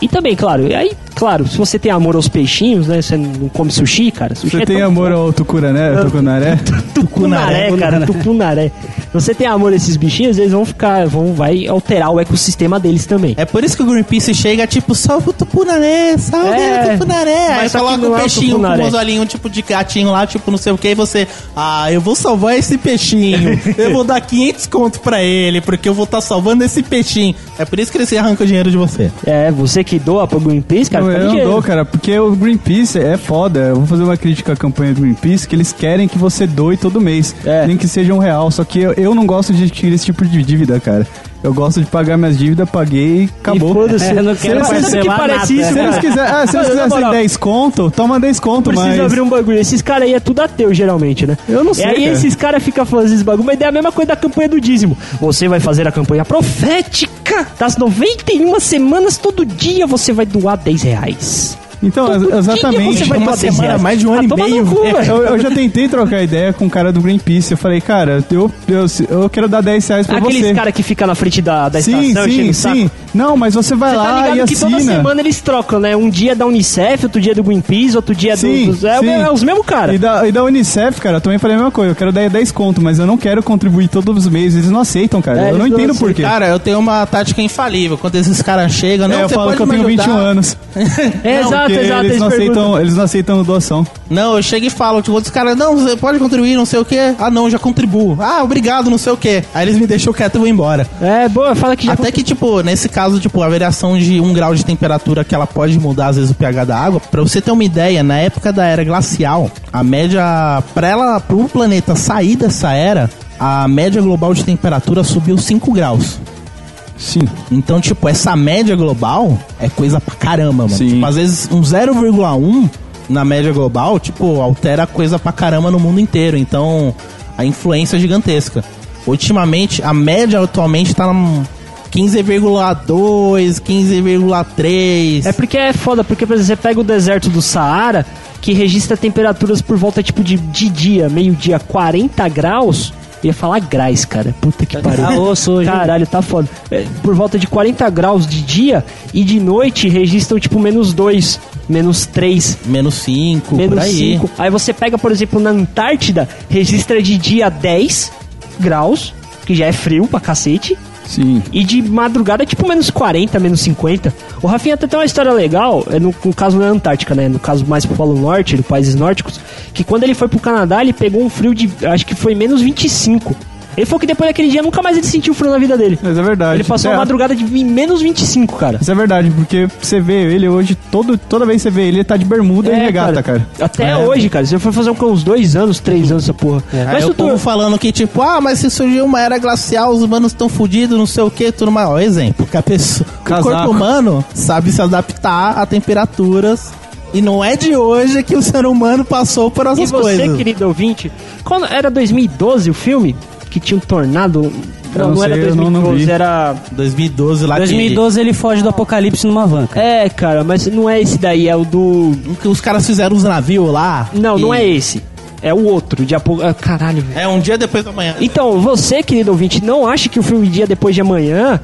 E também, claro, e aí, claro, se você tem amor aos peixinhos, né? Você não come sushi, cara. Sushi Você é tem amor ao tucuraré? Tucunaré? Tucunaré, cara, tucunaré. Se você tem amor a esses bichinhos, eles vão ficar, vão, vai alterar o ecossistema deles também. É por isso que o Greenpeace chega, tipo, salve o tupunaré, salve É, o tupunaré. Aí coloca um é o peixinho tupunaré. com os olhinhos, tipo, de gatinho lá, tipo, não sei o que, e você, ah, eu vou salvar esse peixinho. eu vou dar 500 conto pra ele, porque eu vou estar salvando esse peixinho. É por isso que eles arrancam o dinheiro de você. É, você que doa pro Greenpeace, cara, Não, eu não dou, cara, porque o Greenpeace é foda. Eu vou fazer uma crítica à campanha do Greenpeace, que eles querem que você doe todo mês. É. Nem que seja um real. Só que eu, eu não gosto de tirar esse tipo de dívida, cara. Eu gosto de pagar minhas dívidas, paguei e acabou. E foda-se. É, eu não quero Você sabe que parece nada. isso, Se eles cara? quiserem ah, se eles quisessem moral, 10 conto, toma 10 conto, Precisa mas... abrir um bagulho. Esses caras aí é tudo ateu, geralmente, né? Eu não sei, E aí cara. esses caras ficam fazendo esses bagulho, mas é a mesma coisa da campanha do dízimo. Você vai fazer a campanha profética das 91 semanas, todo dia você vai doar 10 reais. Então, dia exatamente. você vai uma doar 10 semana, mais de um ano Ah, e meio, no cu, velho. velho. Eu, eu já tentei trocar ideia com o cara do Greenpeace. Eu falei, cara, eu, eu, eu quero dar 10 reais pra Aqueles você. caras que ficam na frente da, da sim, estação sim, sim. Não, mas você vai Você tá lá e ligado que toda assina. semana eles trocam, né? Um dia da Unicef, outro dia do Greenpeace, outro dia Sim, do... do é, sim. é os mesmos caras. E da, e da Unicef, cara, eu também falei a mesma coisa. Eu quero dar 10 conto, mas eu não quero contribuir todos os meses. Eles não aceitam, cara. É, eu não entendo por quê. Cara, eu tenho uma tática infalível. Quando esses caras chegam, não, é, eu falo que eu tenho ajudar? 21 anos. É, exato, Porque exato. eles, eles não perguntam. aceitam, eles não aceitam doação. Não, eu chego e falo, tipo, outros caras, não, você pode contribuir, não sei o quê. Ah, não, já contribuo. Ah, obrigado, não sei o quê. Aí eles me deixam quieto e vão embora. É, boa, fala que já... Até que, tipo, nesse caso, tipo, a variação de um grau de temperatura que ela pode mudar, às vezes, o pH da água. Pra você ter uma ideia, na época da era glacial, a média, pra ela, pro planeta sair dessa era, a média global de temperatura subiu 5 graus. Sim. Então, tipo, essa média global é coisa pra caramba, mano. Sim. Tipo, às vezes um 0,1 na média global, tipo, altera coisa pra caramba no mundo inteiro. Então, a influência é gigantesca. Ultimamente, a média atualmente tá num 15,2, 15,3. É porque é foda, porque, por exemplo, você pega o deserto do Saara, que registra temperaturas por volta, tipo, de, de dia, meio-dia, 40 graus. Eu ia falar graus, cara. Puta que pariu. Tá hein? Caralho, tá foda. É, por volta de 40 graus de dia e de noite registram, tipo, menos 2, menos 3, Menos 5, por menos aí. 5. Aí você pega, por exemplo, na Antártida, registra de dia 10 graus, que já é frio pra cacete. Sim. E de madrugada, tipo, menos 40, menos 50. O Rafinha até tem uma história legal, é no, no caso na Antártica, né? No caso mais pro Polo Norte, dos países nórdicos, que quando ele foi pro Canadá, ele pegou um frio de, acho que foi menos 25. Ele falou que depois daquele dia nunca mais ele sentiu frio na vida dele. Mas é verdade. Ele passou é, uma madrugada de menos 25, cara. Isso é verdade, porque você vê ele hoje, todo, toda vez que você vê ele, ele tá de bermuda e regata, cara. Até É. hoje, cara. Você foi fazer uns dois anos, três anos essa porra. Aí Mas o tu, povo falando que, tipo, ah, mas se surgiu uma era glacial, os humanos estão fudidos, não sei o que, tudo mais. Ó, exemplo, que a pessoa, o Casaco. corpo humano sabe se adaptar a temperaturas. E não é de hoje que o ser humano passou por E essas você, coisas. querido ouvinte, quando era 2012 o filme? Que tinha um tornado. Não, não não era sei, não- 2012, não vi. era. 2012 lá 2012 ele foge do apocalipse numa van. cara. É, cara, mas não é esse daí, é o do. que, que os caras fizeram os navios lá. Não, não e- é esse. É o outro, de apo... ah, Caralho, velho. É um dia depois da manhã. Então, você, querido ouvinte, não acha que o filme Dia Depois de Amanhã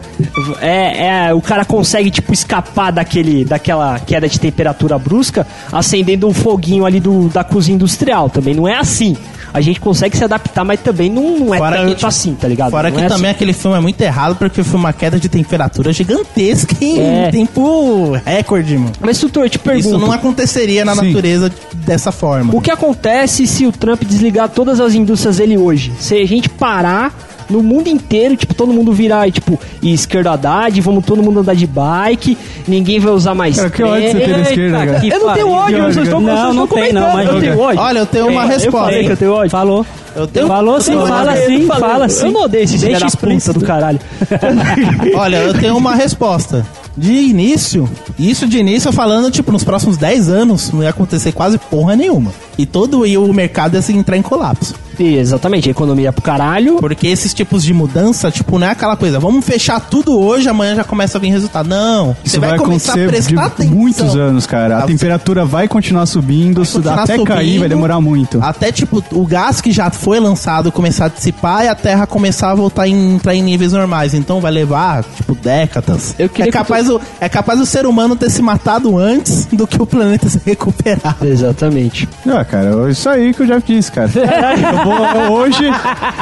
é, é- o cara consegue, tipo, escapar daquele, daquela queda de temperatura brusca acendendo um foguinho ali do, da cozinha industrial? Também não é assim. A gente consegue se adaptar, mas também não, não é Fora tanto que, assim, tá ligado? Fora Não que é também assim. aquele filme é muito errado, porque foi uma queda de temperatura gigantesca em É. tempo recorde, mano. Mas, Tutor, eu te pergunto. Isso não aconteceria na Sim. natureza dessa forma. O que acontece se o Trump desligar todas as indústrias dele hoje? Se a gente parar no mundo inteiro, tipo, todo mundo virar, tipo, esquerdadade, vamos todo mundo andar de bike, ninguém vai usar mais Cara, que ódio você tem esquerda, cara. Eu não tenho ódio, eu só estou, Não, eu só não estou tem, não, comentando, mas- eu tenho ódio. Olha, eu tenho uma Eu resposta. falei que eu tenho ódio. Falou. Eu tenho- Falou sim, Eu fala sim, eu fala eu sim. não odeio esse filho Deixa da puta do caralho. Olha, eu tenho uma resposta. De início, isso de início eu falando, tipo, nos próximos 10 anos não ia acontecer quase porra nenhuma. E todo e o mercado ia se entrar em colapso. E, exatamente, a economia é pro caralho. Porque esses tipos de mudança, tipo, não é aquela coisa, vamos fechar tudo hoje, amanhã já começa a vir resultado. Não, Isso você vai, vai começar a acontecer prestar de atenção. muitos anos, cara. A Ah, temperatura vai continuar subindo, continuar até cair subindo. vai demorar muito. Até, tipo, o gás que já foi lançado começar a dissipar e a Terra começar a voltar a entrar em níveis normais. Então vai levar, tipo, décadas. É, que capaz o, é capaz o ser humano ter se matado antes do que o planeta se recuperar. Exatamente. Ah, cara, isso aí que eu já disse, cara. Eu vou- hoje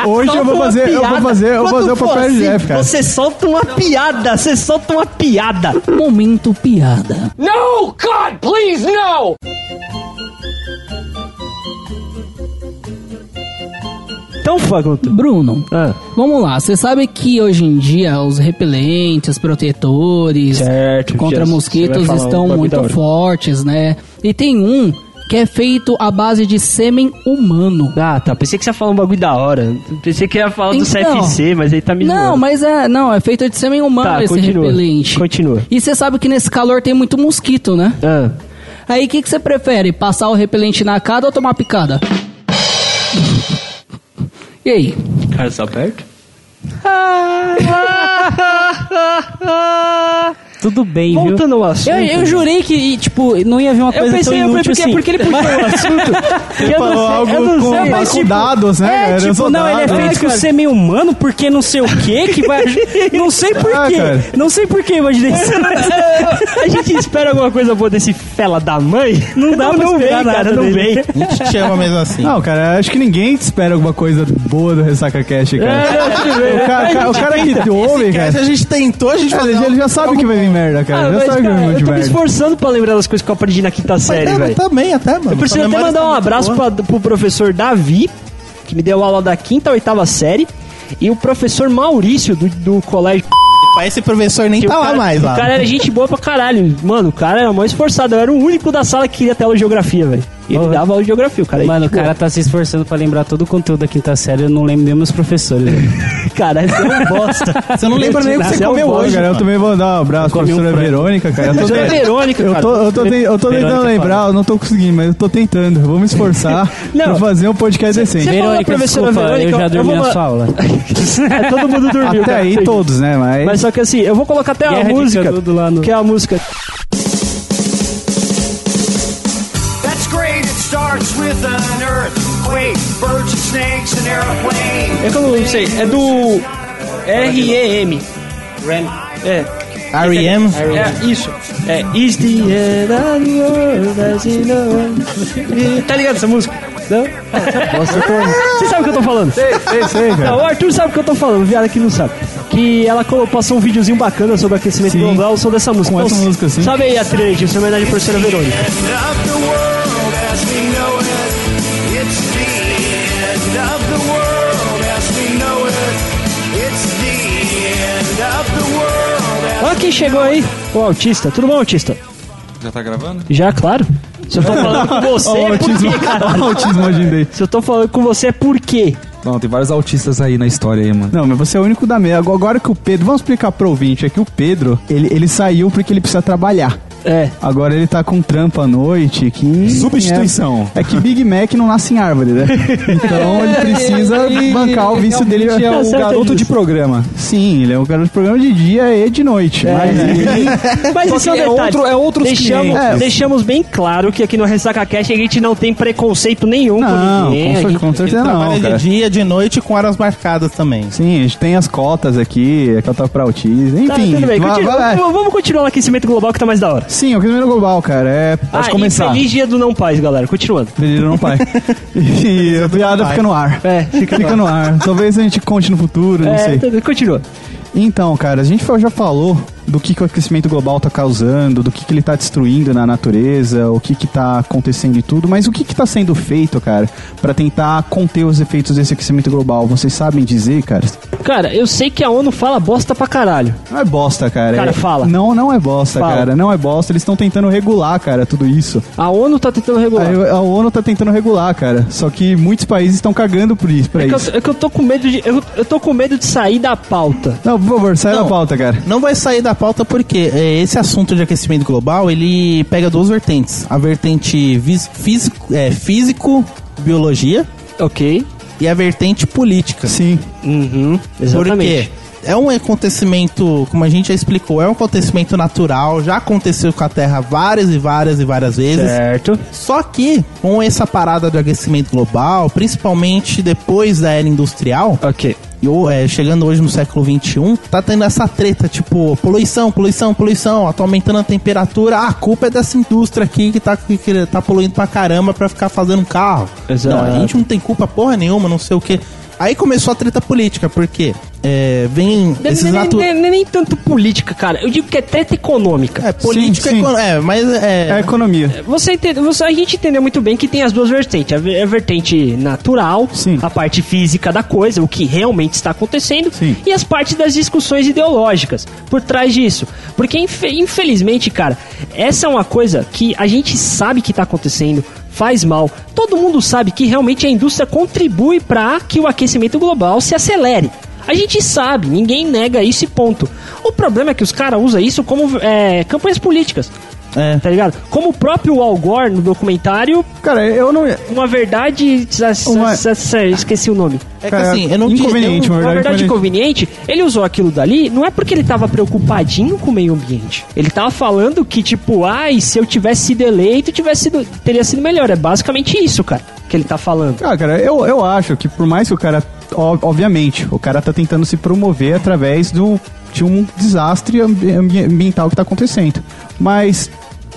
hoje eu vou fazer, eu vou fazer, eu vou Quando fazer o for papel de assim, Jeff, cara. Você solta uma piada, você solta uma piada. Momento piada. No! God, please, no! Então, Fagunto. Bruno, Ah, vamos lá. Você sabe que hoje em dia os repelentes, protetores Certo, contra você mosquitos falar um estão bagulho muito hora. fortes, né? E tem um que é feito à base de sêmen humano. Ah, tá. Pensei que você ia falar um bagulho da hora. Pensei que ia falar do Então. CFC, mas aí tá me Não, zoando. mas é, não, é feito de sêmen humano Tá, esse continua. repelente. Continua. E você sabe que nesse calor tem muito mosquito, né? Ah, Aí o que, que você prefere? Passar o repelente na cara ou tomar picada? E aí? cara, só perto? Tudo bem, Voltando ao assunto. Eu, eu jurei que, tipo, não ia vir uma coisa pensei, tão eu inútil porque, assim. porque ele puxou o assunto. eu Falou não sei, algo não com, sei, mas com tipo, dados, né, É, cara? Tipo, não, ele é feito com cara. sêmen humano porque não sei o que que vai... não sei por Ah, quê. cara. Não sei por que, imaginei isso. a gente espera alguma coisa boa desse fela da mãe. Não dá pra não vem, esperar cara, nada não dele. vem. A gente te ama mesmo assim. Não, cara, acho que ninguém espera alguma coisa boa do Ressaca Cash, cara. o, cara o cara- o cara que ouve, cara, a gente tentou, a gente ele, falou, ele já sabe que vai vir merda, cara. Ah, vai cara, eu tô me esforçando pra lembrar das coisas que eu aprendi na quinta série, Mas, velho. também, até, mano. Eu preciso até memória mandar um abraço pra, pro professor Davi, que me deu aula da quinta a oitava série, e o professor Maurício, do, do colégio. Esse professor nem que tá o lá cara, mais, lá. O cara era gente boa pra caralho. Mano, o cara era mó esforçado. Eu era o único da sala que queria de geografia, velho. E ele dava aula de geografia, o cara. Mano, o tipo, cara tá se esforçando pra lembrar todo o conteúdo da quinta série. Eu não lembro nem meus professores. Cara, esse é um bosta. Você não lembra nem o que você é comeu hoje, cara, eu também vou dar um abraço pra um professora. Verônica, cara. Eu tô, Professora Verônica, eu cara. tô, eu tô, eu tô tentando Verônica lembrar, eu não tô conseguindo, mas eu tô tentando. Vou me esforçar Não. pra fazer um podcast decente. Verônica, professora desculpa, Verônica, eu já eu dormi vou na sua aula. É, todo mundo dormiu. Até cara. aí todos, né? Mas, Mas só que assim, eu vou colocar até a música. Que é a música. É que eu não sei, é do REM. É. R.E.M. É, isso. É Is the end of the world as you know it. Tá ligado essa música? Não? Nossa, eu tô... Você sabe o que eu tô falando? sei, sei, sei, cara. Não, o Arthur sabe o que eu tô falando, o viado aqui não sabe. Que ela passou um videozinho bacana sobre aquecimento global, sobre essa música. Com essa Então, música, sim. Sabe aí a trilha em homenagem à professora Verônica. Olha quem chegou aí, o autista. Tudo bom, autista? Já tá gravando? Já, claro. Se eu tô falando com você, Ó, o é por autismo, quê, caralho? autismo agindo aí. Se eu tô falando com você, é por quê? Não, tem vários autistas aí na história aí, mano. Não, mas você é o único da meia. Agora que o Pedro. Vamos explicar pro ouvinte: é que o Pedro, ele, ele saiu porque ele precisa trabalhar. É. Agora ele tá com trampo à noite. Que Substituição. É, é que Big Mac não nasce em árvore, né? Então ele precisa bancar o vício dele. Realmente É Tá um certo garoto de programa. Sim, ele é um garoto de programa de dia e de noite. mas ele- Mas Só esse é é outro- é outros deixamos, clientes. É. deixamos bem claro que aqui no Ressaca Cash a gente não tem preconceito nenhum Não, com ninguém. com, a cer- gente- com Ele certeza não, trabalha cara. de dia, de noite com horas marcadas também. Sim, a gente tem as cotas aqui, a cota pra autismo. Tá, Enfim, tudo bem. continua- Vamos continuar no aquecimento global que tá mais da hora. Sim, o aquecimento global, cara, é... Pode ah, começar. E feliz dia do não paz, galera. Continuando. Feliz não pai. e a piada fica no ar. É, fica, Fica no ar. Talvez a gente conte no futuro, não É, sei. tudo- continua. Então, cara, a gente já falou do que, que o aquecimento global tá causando, do que, que ele tá destruindo na natureza, o que que tá acontecendo e tudo, mas o que que tá sendo feito, cara, pra tentar conter os efeitos desse aquecimento global? Vocês sabem dizer, cara? Cara, eu sei que a ONU fala bosta pra caralho. Não é bosta, cara. Cara, é- fala. Não, não é bosta, Fala. cara. Não é bosta. Eles estão tentando regular, cara, tudo isso. A ONU tá tentando regular. A, a ONU tá tentando regular, cara. Só que muitos países estão cagando por isso, pra É que, isso. eu, é que eu tô com medo de. Eu, eu tô com medo de sair da pauta. Não, por favor, sai da Não. pauta, cara. Não vai sair da pauta porque é, esse assunto de aquecimento global, ele pega duas vertentes. A vertente físico, é, físico biologia, Ok. e a vertente política. Sim. Uhum. Por Exatamente. quê? É um acontecimento, como a gente já explicou, é um acontecimento natural, já aconteceu com a Terra várias e várias e várias vezes. Certo. Só que com essa parada do aquecimento global, principalmente depois da era industrial, Ok. E é, chegando hoje no século XXI, tá tendo essa treta, tipo, poluição, poluição, poluição, tá aumentando a temperatura, ah, a culpa é dessa indústria aqui que tá, que, que tá poluindo pra caramba pra ficar fazendo carro. Exato. Não, a gente não tem culpa porra nenhuma, não sei o que. Aí começou a treta política, porque é, vem esses nem, nem- nem- nem tanto política, cara. Eu digo que é treta econômica. É, política, Sim, sim. é, mas é... É a economia. Você entende, você, a gente entendeu muito bem que tem as duas vertentes. A, a vertente natural, Sim. a parte física da coisa, o que realmente está acontecendo, Sim. e as partes das discussões ideológicas por trás disso. Porque, infe- infelizmente, cara, essa é uma coisa que a gente sabe que está acontecendo, faz mal. Todo mundo sabe que realmente a indústria contribui para que o aquecimento global se acelere. A gente sabe, ninguém nega isso ponto. O problema é que os caras usam isso como é, campanhas políticas. É. Tá ligado? Como o próprio Al Gore no documentário, Cara, eu não. uma verdade. Uma- Esqueci o nome. É que Cara, assim, eu não inconveniente, uma Uma verdade inconveniente. inconveniente, ele usou aquilo dali, não é porque ele tava preocupadinho com o meio ambiente. Ele tava falando que, tipo, ai, se eu tivesse sido eleito, tivesse sido, teria sido melhor. É basicamente isso, cara, que ele tá falando. Ah, cara, eu, eu acho que por mais que o cara. Obviamente, o cara tá tentando se promover através do, de um desastre ambi- ambi- ambiental que tá acontecendo. Mas.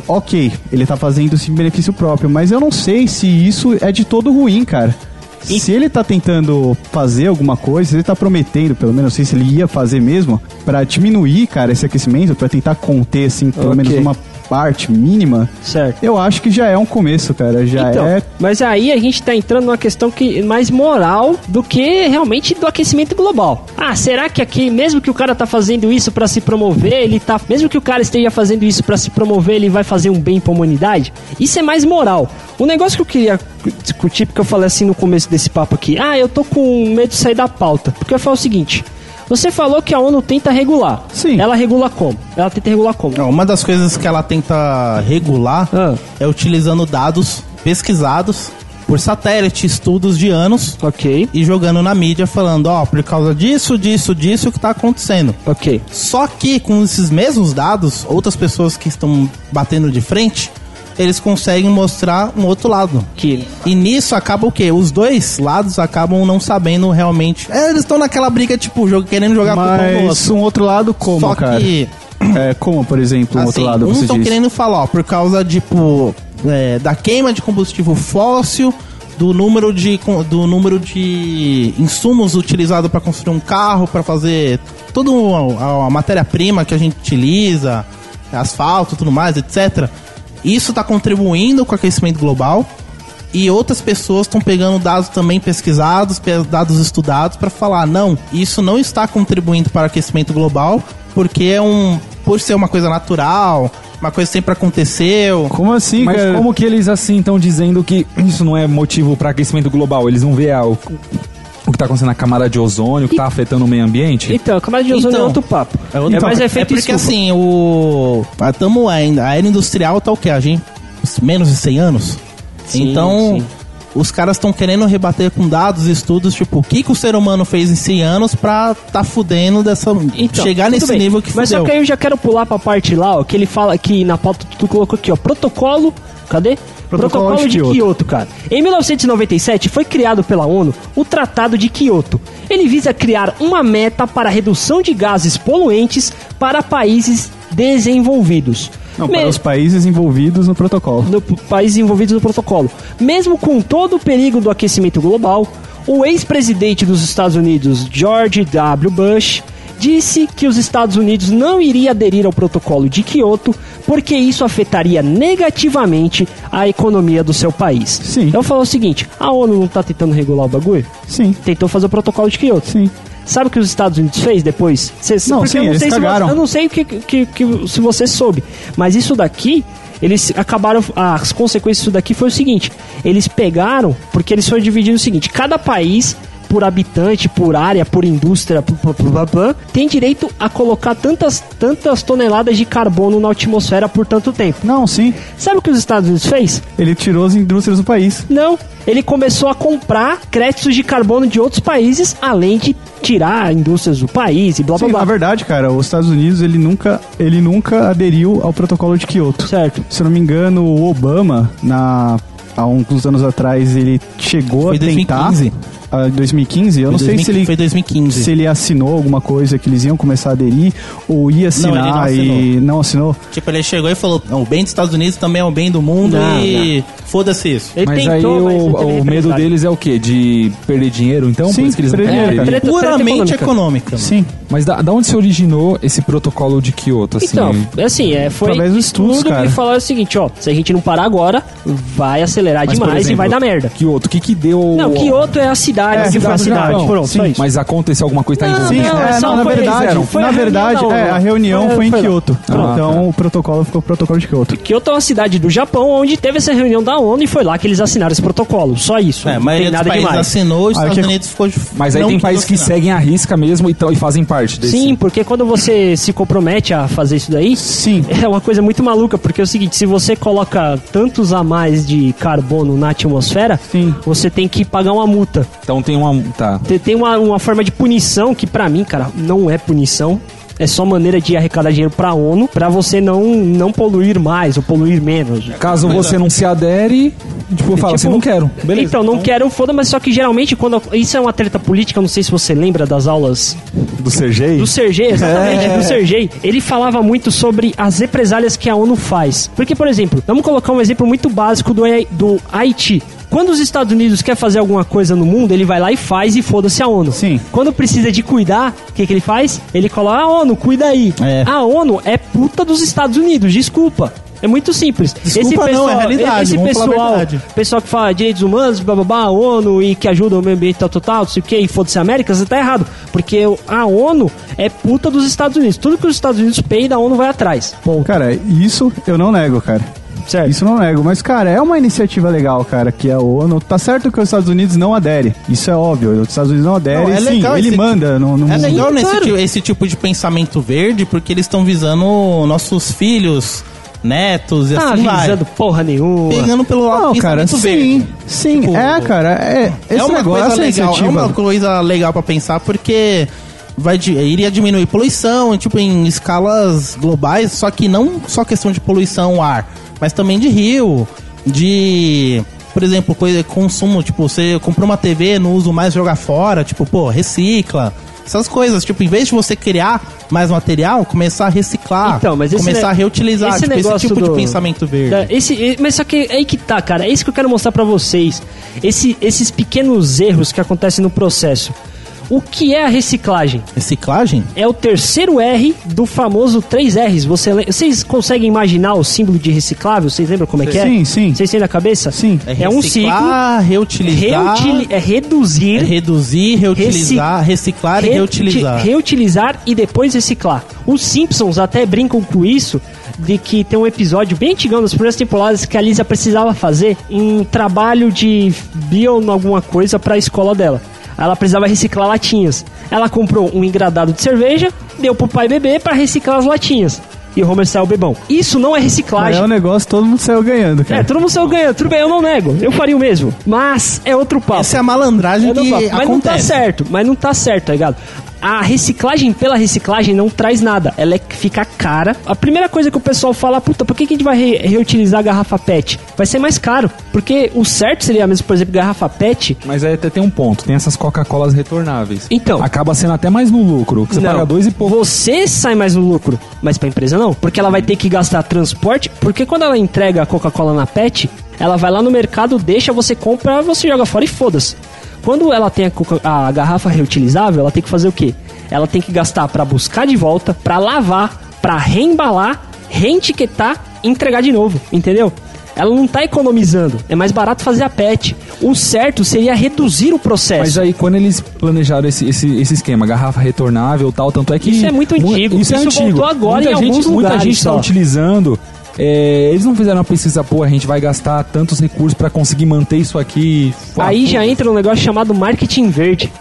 Ok, ele tá fazendo isso em benefício próprio, mas eu não sei se isso é de todo ruim, cara. Se ele tá tentando fazer alguma coisa, se ele tá prometendo, pelo menos, não sei se ele ia fazer mesmo, pra diminuir, cara, esse aquecimento, pra tentar conter, assim, pelo Ok. menos uma parte mínima, Certo. eu acho que já é um começo, cara. Já então, é mas aí a gente tá entrando numa questão que mais moral do que realmente do aquecimento global. Ah, será que aqui, mesmo que o cara tá fazendo isso pra se promover, ele tá, mesmo que o cara esteja fazendo isso pra se promover, ele vai fazer um bem pra humanidade? Isso é mais moral. O negócio que eu queria discutir, porque eu falei assim no começo desse papo aqui, ah, eu tô com medo de sair da pauta, porque eu falo o seguinte, você falou que a ONU tenta regular. Sim. Ela regula como? Ela tenta regular como? Não, uma das coisas que ela tenta regular Ah. é utilizando dados pesquisados por satélite, estudos de anos, Ok, e jogando na mídia falando, ó, por causa disso, disso, disso que tá acontecendo. ok. Só que com esses mesmos dados, outras pessoas que estão batendo de frente, eles conseguem mostrar um outro lado. Que E nisso acaba o quê? Os dois lados acabam não sabendo realmente. É, eles estão naquela briga, tipo, jogo, querendo jogar culpa um no Mas outro. um outro lado como, Só cara? que É, como, por exemplo, um Assim, outro lado uns você estão diz? querendo falar, ó, por causa, tipo, é, da queima de combustível fóssil, do número de, com- do número de insumos utilizados para construir um carro, para fazer toda a, a matéria-prima que a gente utiliza, asfalto, tudo mais, etc. Isso está contribuindo com o aquecimento global. E outras pessoas estão pegando dados também pesquisados, pe- dados estudados para falar, não, isso não está contribuindo para o aquecimento global, porque é um por ser uma coisa natural, uma coisa que sempre aconteceu. Como assim, Mas cara? como que eles assim estão dizendo que isso não é motivo para aquecimento global? Eles não vê ah, o, o que tá acontecendo na camada de ozônio, que tá afetando o meio ambiente? Então, a camada de ozônio Então. é outro papo. É, outro mais papo. efeito É porque estufa. assim, o. ah, Tamo ainda. A era industrial tá o quê? A gente. Menos de 100 anos? Sim, então. sim. Os caras estão querendo rebater com dados, estudos, tipo, o que, que o ser humano fez em 100 anos pra tá fudendo dessa. Então, chegar nesse bem. nível que Mas fudeu. só que aí eu já quero pular pra parte lá, ó, que ele fala que na pauta tu colocou aqui, ó, protocolo. Cadê? Protocolo de de Kyoto. Kyoto, cara. Em 1997 foi criado pela ONU o Tratado de Kyoto. Ele visa criar uma meta para a redução de gases poluentes para países desenvolvidos. Não, Me- para os países envolvidos no protocolo. no países envolvidos no protocolo. Mesmo com todo o perigo do aquecimento global, o ex-presidente dos Estados Unidos, George W. Bush, disse que os Estados Unidos não iria aderir ao protocolo de Kyoto porque isso afetaria negativamente a economia do seu país. Sim. Eu falo o seguinte, a ONU não tá tentando regular o bagulho? Sim, Tentou fazer o protocolo de Kyoto. sim. Sabe o que os Estados Unidos fez depois? Não, sim, eu não eles sei se cagaram. você, eu não sei que, que, que- se você soube, mas isso daqui eles acabaram as consequências disso daqui foi o seguinte, eles pegaram porque eles foram divididos o seguinte, cada país por habitante, por área, por indústria, por, blá, blá, tem direito a colocar tantas, tantas toneladas de carbono na atmosfera por tanto tempo. Não, sim. Sabe o que os Estados Unidos fez? Ele tirou as indústrias do país. Não, ele começou a comprar créditos de carbono de outros países, além de tirar indústrias do país e blá blá Sim, blá. na verdade, cara, os Estados Unidos ele nunca, ele nunca aderiu ao protocolo de Kyoto. Certo. Se eu não me engano, o Obama, na, há alguns anos atrás, ele chegou Foi a tentar. 2015. Ah, 2015? Eu não Foi sei se 2015, ele, Foi 2015. se ele assinou alguma coisa que eles iam começar a aderir, ou ia assinar ele não e não assinou. Tipo, ele chegou e falou: "Não, o bem dos Estados Unidos também é o bem do mundo Não, e foda-se isso. Ele Mas tentou, aí mas o, teve o medo deles é o quê? De perder dinheiro, então? Sim, Por que não perder dinheiro. treta Puramente econômica. econômica. Sim. Mas da, da onde se originou esse protocolo de Kyoto, assim? Então, assim, é, foi Através dos estudos, estudo cara. e falaram o seguinte, ó, se a gente não parar agora, vai acelerar Mas, demais e exemplo, vai dar merda. Kyoto, o que que deu... Não, Kyoto é a cidade, É, pronto, sim. Mas aconteceu alguma coisa, tá? Sim, não, é, não, na verdade, foi na a reunião verdade, é, a reunião Foi- foi, em. Kyoto. Ah, então o protocolo ficou o protocolo de Kyoto. Kyoto é uma cidade do Japão onde teve essa reunião da ONU e foi lá que eles assinaram esse protocolo. Só isso. É, dos nada demais. assinou, os Estados Unidos ficou de Mas aí tem países que seguem a risca mesmo e, e fazem parte desse... Sim, porque quando você se compromete a fazer isso daí, Sim. é uma coisa muito maluca, porque é o seguinte, se você coloca tantos a mais de carbono na atmosfera, Sim. você tem que pagar uma multa. Então tem uma... Tá. Te- Tem uma, uma forma de punição que pra mim, cara, não é punição. É só maneira de arrecadar dinheiro pra ONU pra você não, não poluir mais ou poluir menos. Caso você não se adere, tipo, fala assim, não quero. Beleza. Então, não quero, foda, mas só que geralmente quando. Isso é uma treta política, não sei se você lembra das aulas Do Sergei? do Sergei, exatamente, É. do Sergei. Ele falava muito sobre as represálias que a ONU faz. Porque, por exemplo, vamos colocar um exemplo muito básico do, do Haiti. Quando os Estados Unidos quer fazer alguma coisa no mundo, ele vai lá e faz e foda-se a ONU. Sim. Quando precisa de cuidar, o que, que ele faz? Ele coloca a ONU, cuida aí. É. A ONU é puta dos Estados Unidos, desculpa. É muito simples. Desculpa não, é realidade, Esse pessoal, pessoal que fala direitos humanos, bababá, a ONU e que ajuda o meio ambiente tal, tal, tal, não sei o que, e foda-se a América, você tá errado. Porque a ONU é puta dos Estados Unidos. Tudo que os Estados Unidos peidam, a ONU vai atrás. Ponto. Cara, isso eu não nego, cara. Certo. Isso não nego, mas cara, é uma iniciativa legal, cara, que a ONU. Tá certo que os Estados Unidos não adere. Isso é óbvio. Os Estados Unidos não aderem. Não, é sim, legal ele esse- manda no, no É legal nesse claro. ti- esse tipo de pensamento verde, porque eles estão visando nossos filhos, netos e Tá assim vai. avisando porra nenhuma. Pegando pelo lado Não, cara, sim. verde. Sim, Tipo, é, cara. É, esse é uma negócio, coisa essa legal, é uma coisa legal pra pensar porque vai iria diminuir poluição, tipo em escalas globais, só que não só questão de poluição ar, mas também de rio, de por exemplo, coisa consumo, tipo, você comprou uma TV, não usa mais jogar fora, tipo, pô, recicla. Essas coisas, tipo, em vez de você criar mais material, começar a reciclar, Então, mas esse começar a reutilizar, esse tipo, esse tipo do- de pensamento verde. Da- Esse, mas só que é aí que tá, cara. É isso que eu quero mostrar pra vocês. Esse- esses pequenos erros que acontecem no processo. O que é a reciclagem? Reciclagem? É o terceiro R do famoso 3Rs. Você, vocês conseguem imaginar o símbolo de reciclável? Vocês lembram como é que é? Sim, sim. Vocês têm na cabeça? Sim. É, um ciclo. reciclar, reutilizar, Reutili- é reduzir, é reduzir, reutilizar, reciclar e reuti- reutilizar. reutilizar e depois reciclar. Os Simpsons até brincam com isso, de que tem um episódio bem antigão das primeiras temporadas que a Lisa precisava fazer um trabalho de bio alguma coisa para a escola dela. Ela precisava reciclar latinhas. Ela comprou um engradado de cerveja, deu pro pai beber para reciclar as latinhas. E o Homer saiu bebão. Isso não é Mas reciclagem. é um negócio, todo mundo saiu ganhando, É, cara. todo mundo saiu ganhando. Tudo bem, eu não nego. Eu faria o mesmo. Mas é outro papo. Essa é a malandragem É do que papo. Mas não tá acontece. certo, mas não tá certo, tá ligado? A reciclagem pela reciclagem não traz nada. Ela é fica cara. A primeira coisa que o pessoal fala, puta, por que, que a gente vai re- reutilizar a garrafa PET? Vai ser mais caro. Porque o certo seria mesmo, por exemplo, garrafa PET. Mas aí até tem um ponto, tem essas Coca-Colas retornáveis. Então. Acaba sendo até mais no lucro, que você Não. paga dois e pouco. Você sai mais no lucro, mas pra empresa não. Porque ela vai ter que gastar transporte. Porque quando ela entrega a Coca-Cola na PET, ela vai lá no mercado, deixa, você compra, você joga fora e foda-se. Quando ela tem a, a garrafa reutilizável, ela tem que fazer o quê? Ela tem que gastar pra buscar de volta, pra lavar, pra reembalar, reetiquetar e entregar de novo, entendeu? Ela não tá economizando, é mais barato fazer a PET. O certo seria reduzir o processo. Mas aí, quando eles planejaram esse, esse, esse esquema, garrafa retornável e tal, tanto é que. Isso é muito mu- antigo. Isso, é Isso antigo. voltou agora muita em gente, alguns Muita lugares gente está utilizando. É, eles não fizeram uma pesquisa, pô, a gente vai gastar tantos recursos para conseguir manter isso aqui. Aí já entra um negócio chamado marketing verde.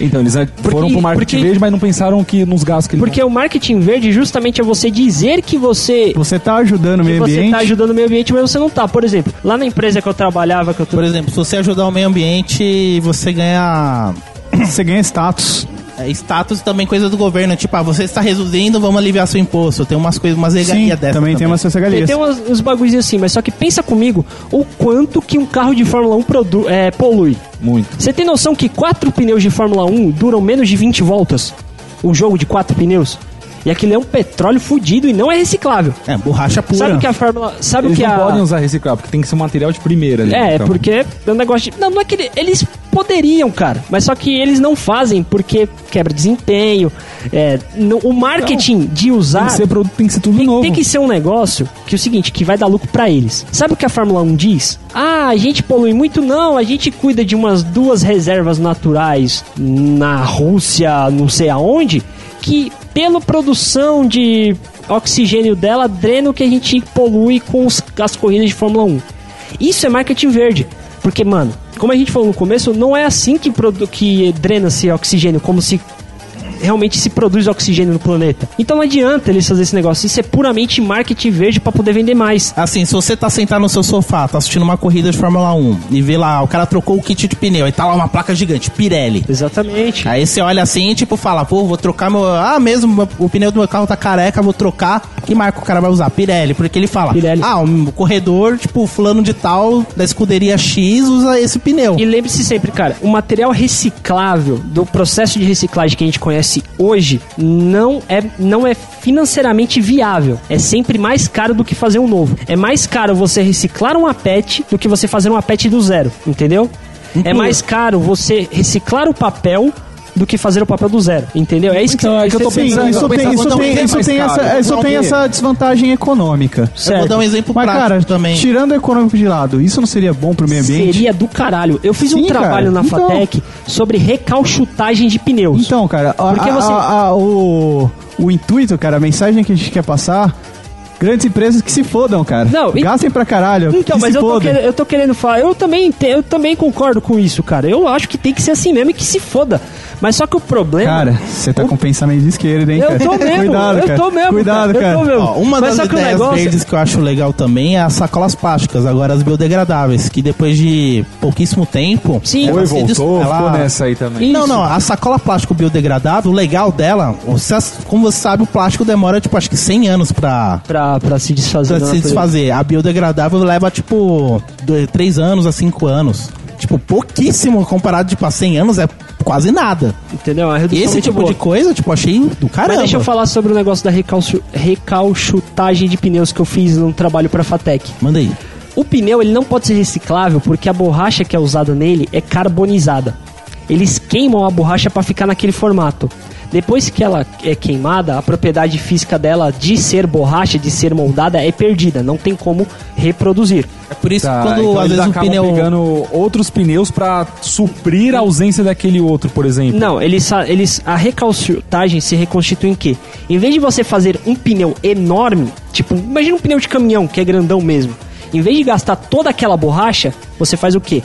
Então, eles foram pro marketing porque- verde, mas não pensaram que nos gastos que eles Porque o marketing verde justamente é você dizer que você Você tá ajudando o meio você ambiente. tá ajudando o meio ambiente, mas você não tá. Por exemplo, lá na empresa que eu trabalhava, que eu tô... Por exemplo, se você ajudar o meio ambiente, você ganha Você ganha status. É, status e também coisa do governo. Tipo, ah, você está reduzindo, vamos aliviar seu imposto. Tem umas coisas, umas regalias dessas. também tem umas regalias. tem umas- uns bagulhos assim, mas só que pensa comigo o quanto que um carro de Fórmula 1 produ é, polui. Muito. Você tem noção que quatro pneus de Fórmula 1 duram menos de 20 voltas? Um jogo de quatro pneus? E aquilo é um petróleo fudido e não é reciclável. É, borracha pura. Sabe que a Fórmula... Sabe o Eles que não a... podem usar reciclável, porque tem que ser um material de primeira. ali, É, então. porque é um negócio de. Não, não é que ele- eles poderiam, cara. Mas só que eles não fazem porque quebra desempenho. É, no- o marketing de usar. Tem que ser produto, tem que ser tudo tem, novo. tem que ser um negócio que é o seguinte, que vai dar lucro pra eles. Sabe o que a Fórmula 1 diz? Ah, a gente polui muito não, a gente cuida de umas duas reservas naturais na Rússia, não sei aonde, que pela produção de oxigênio dela drena o que a gente polui com os- as corridas de Fórmula 1. Isso é marketing verde. Porque, mano, como a gente falou no começo, não é assim que, que drena-se oxigênio, como se realmente se produz oxigênio no planeta. Então não adianta eles fazerem esse negócio. Isso é puramente marketing verde pra poder vender mais. Assim, se você tá sentado no seu sofá, tá assistindo uma corrida de Fórmula 1 e vê lá, o cara trocou o kit de pneu e tá lá uma placa gigante, Pirelli. Exatamente. Aí você olha assim e tipo fala, pô, vou trocar meu. Ah, mesmo, o pneu do meu carro tá careca, vou trocar. Que marca o cara vai usar? Pirelli. Porque ele fala, Pirelli. ah, o corredor, tipo, fulano de tal, da escuderia X, usa esse pneu. E lembre-se sempre, cara, o material reciclável do processo de reciclagem que a gente conhece hoje não é, não é financeiramente viável. É sempre mais caro do que fazer um novo. É mais caro você reciclar uma PET do que você fazer uma PET do zero, entendeu? É mais caro você reciclar o papel do que fazer o papel do zero, entendeu? É isso que, Então, é que eu tô isso é- pensando- Isso tem, isso tem, é isso tem, essa, isso Não, tem que- essa desvantagem econômica. Eu vou certo. dar um exemplo Mas, prático cara, também. tirando o econômico de lado, isso não seria bom pro meio ambiente? Seria do caralho. Eu fiz um Sim, trabalho cara. na Então- FATEC sobre recalchutagem de pneus. Então, cara, a- Porque a- você- a- a- o, o intuito, cara, a mensagem que a gente quer passar, grandes empresas que se fodam, cara. Não, e- Gastem pra caralho. Então, que mas se eu tô, querendo, eu tô querendo falar, eu também, te- eu também concordo com isso, cara. Eu acho que tem que ser assim mesmo e que se foda. Mas só que o problema. Cara, você tá o- com pensamento de esquerda, hein, eu cara? tô mesmo, Cuidado, eu cara. tô mesmo. Cuidado, cara, cara. Eu tô mesmo. Ó, uma mas das ideias negócio. verdes que eu acho legal também é as sacolas plásticas, agora as biodegradáveis, que depois de pouquíssimo tempo. Sim. ela Oi, se voltou, des- ficou ela- nessa aí também. Não, não, a sacola plástico biodegradável, o legal dela, você- como você sabe, o plástico demora, tipo, acho que 100 anos pra, Pra, pra se desfazer. pra se desfazer. A biodegradável leva, tipo, 3 anos a 5 anos. Tipo, pouquíssimo comparado, tipo, a 100 anos é quase nada. Entendeu? É esse tipo boa. de coisa, tipo, achei do caramba. Mas deixa eu falar sobre o negócio da recalchu- recalchutagem de pneus que eu fiz num trabalho pra FATEC. Manda aí. O pneu ele não pode ser reciclável porque a borracha que é usada nele é carbonizada. eles queimam a borracha para ficar naquele formato. Depois que ela é queimada, a propriedade física dela de ser borracha, de ser moldada, é perdida. Não tem como reproduzir. É por isso Tá, que quando então às eles vezes acabam pneu. pegando outros pneus pra suprir a ausência daquele outro, por exemplo. Não, eles, eles a recalcitagem se reconstitui em quê? Em vez de você fazer um pneu enorme, tipo, imagina um pneu de caminhão que é grandão mesmo. Em vez de gastar toda aquela borracha, você faz o quê?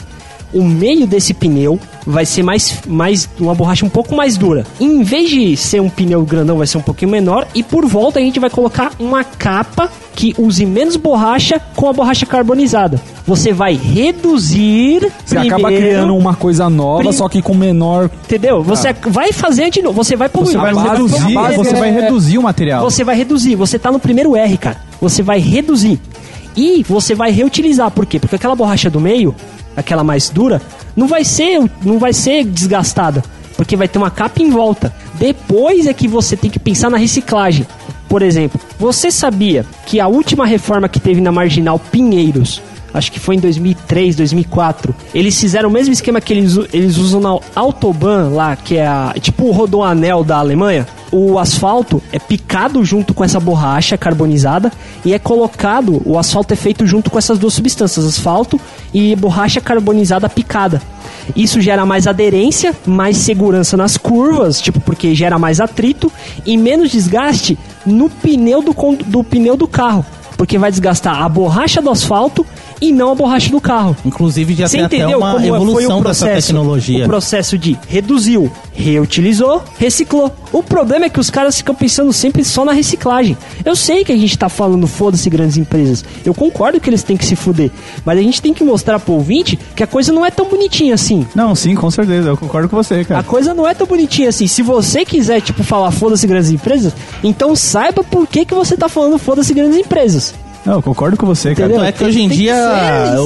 O meio desse pneu vai ser mais, mais uma borracha um pouco mais dura. Em vez de ser um pneu grandão, vai ser um pouquinho menor e por volta a gente vai colocar uma capa que use menos borracha com a borracha carbonizada. Você vai reduzir Você acaba primeiro- criando uma coisa nova, Prim- só que com menor. Entendeu? Você vai fazer de novo, você vai poluir. Você vai base- reduzir, a base você é- vai reduzir o material. Você vai reduzir, você tá no primeiro R, cara. Você vai reduzir. E você vai reutilizar, por quê? Porque aquela borracha do meio, aquela mais dura, não vai ser, não vai ser desgastada, porque vai ter uma capa em volta. Depois é que você tem que pensar na reciclagem. Por exemplo, você sabia que a última reforma que teve na Marginal Pinheiros, acho que foi em 2003, 2004, eles fizeram o mesmo esquema que eles, eles usam na Autobahn lá, que é a, tipo o rodoanel da Alemanha. O asfalto é picado junto com essa borracha carbonizada e é colocado, o asfalto é feito junto com essas duas substâncias, asfalto e borracha carbonizada picada. Isso gera mais aderência, mais segurança nas curvas, tipo porque gera mais atrito e menos desgaste no pneu do, do pneu do carro, porque vai desgastar a borracha do asfalto e não a borracha do carro. Inclusive já Você tem até uma como foi evolução o dessa processo? tecnologia. O processo de reduziu, reutilizou, reciclou. O problema é que os caras ficam pensando sempre só na reciclagem. Eu sei que a gente tá falando foda-se grandes empresas. Eu concordo que eles têm que se fuder. Mas a gente tem que mostrar pro ouvinte que a coisa não é tão bonitinha assim. Não, sim, com certeza. Eu concordo com você, A cara. coisa não é tão bonitinha assim. Se você quiser, tipo, falar foda-se grandes empresas, então saiba por que, que você tá falando foda-se grandes empresas. Não, eu concordo com você, cara. Entendeu? Tanto é que hoje em dia, eu-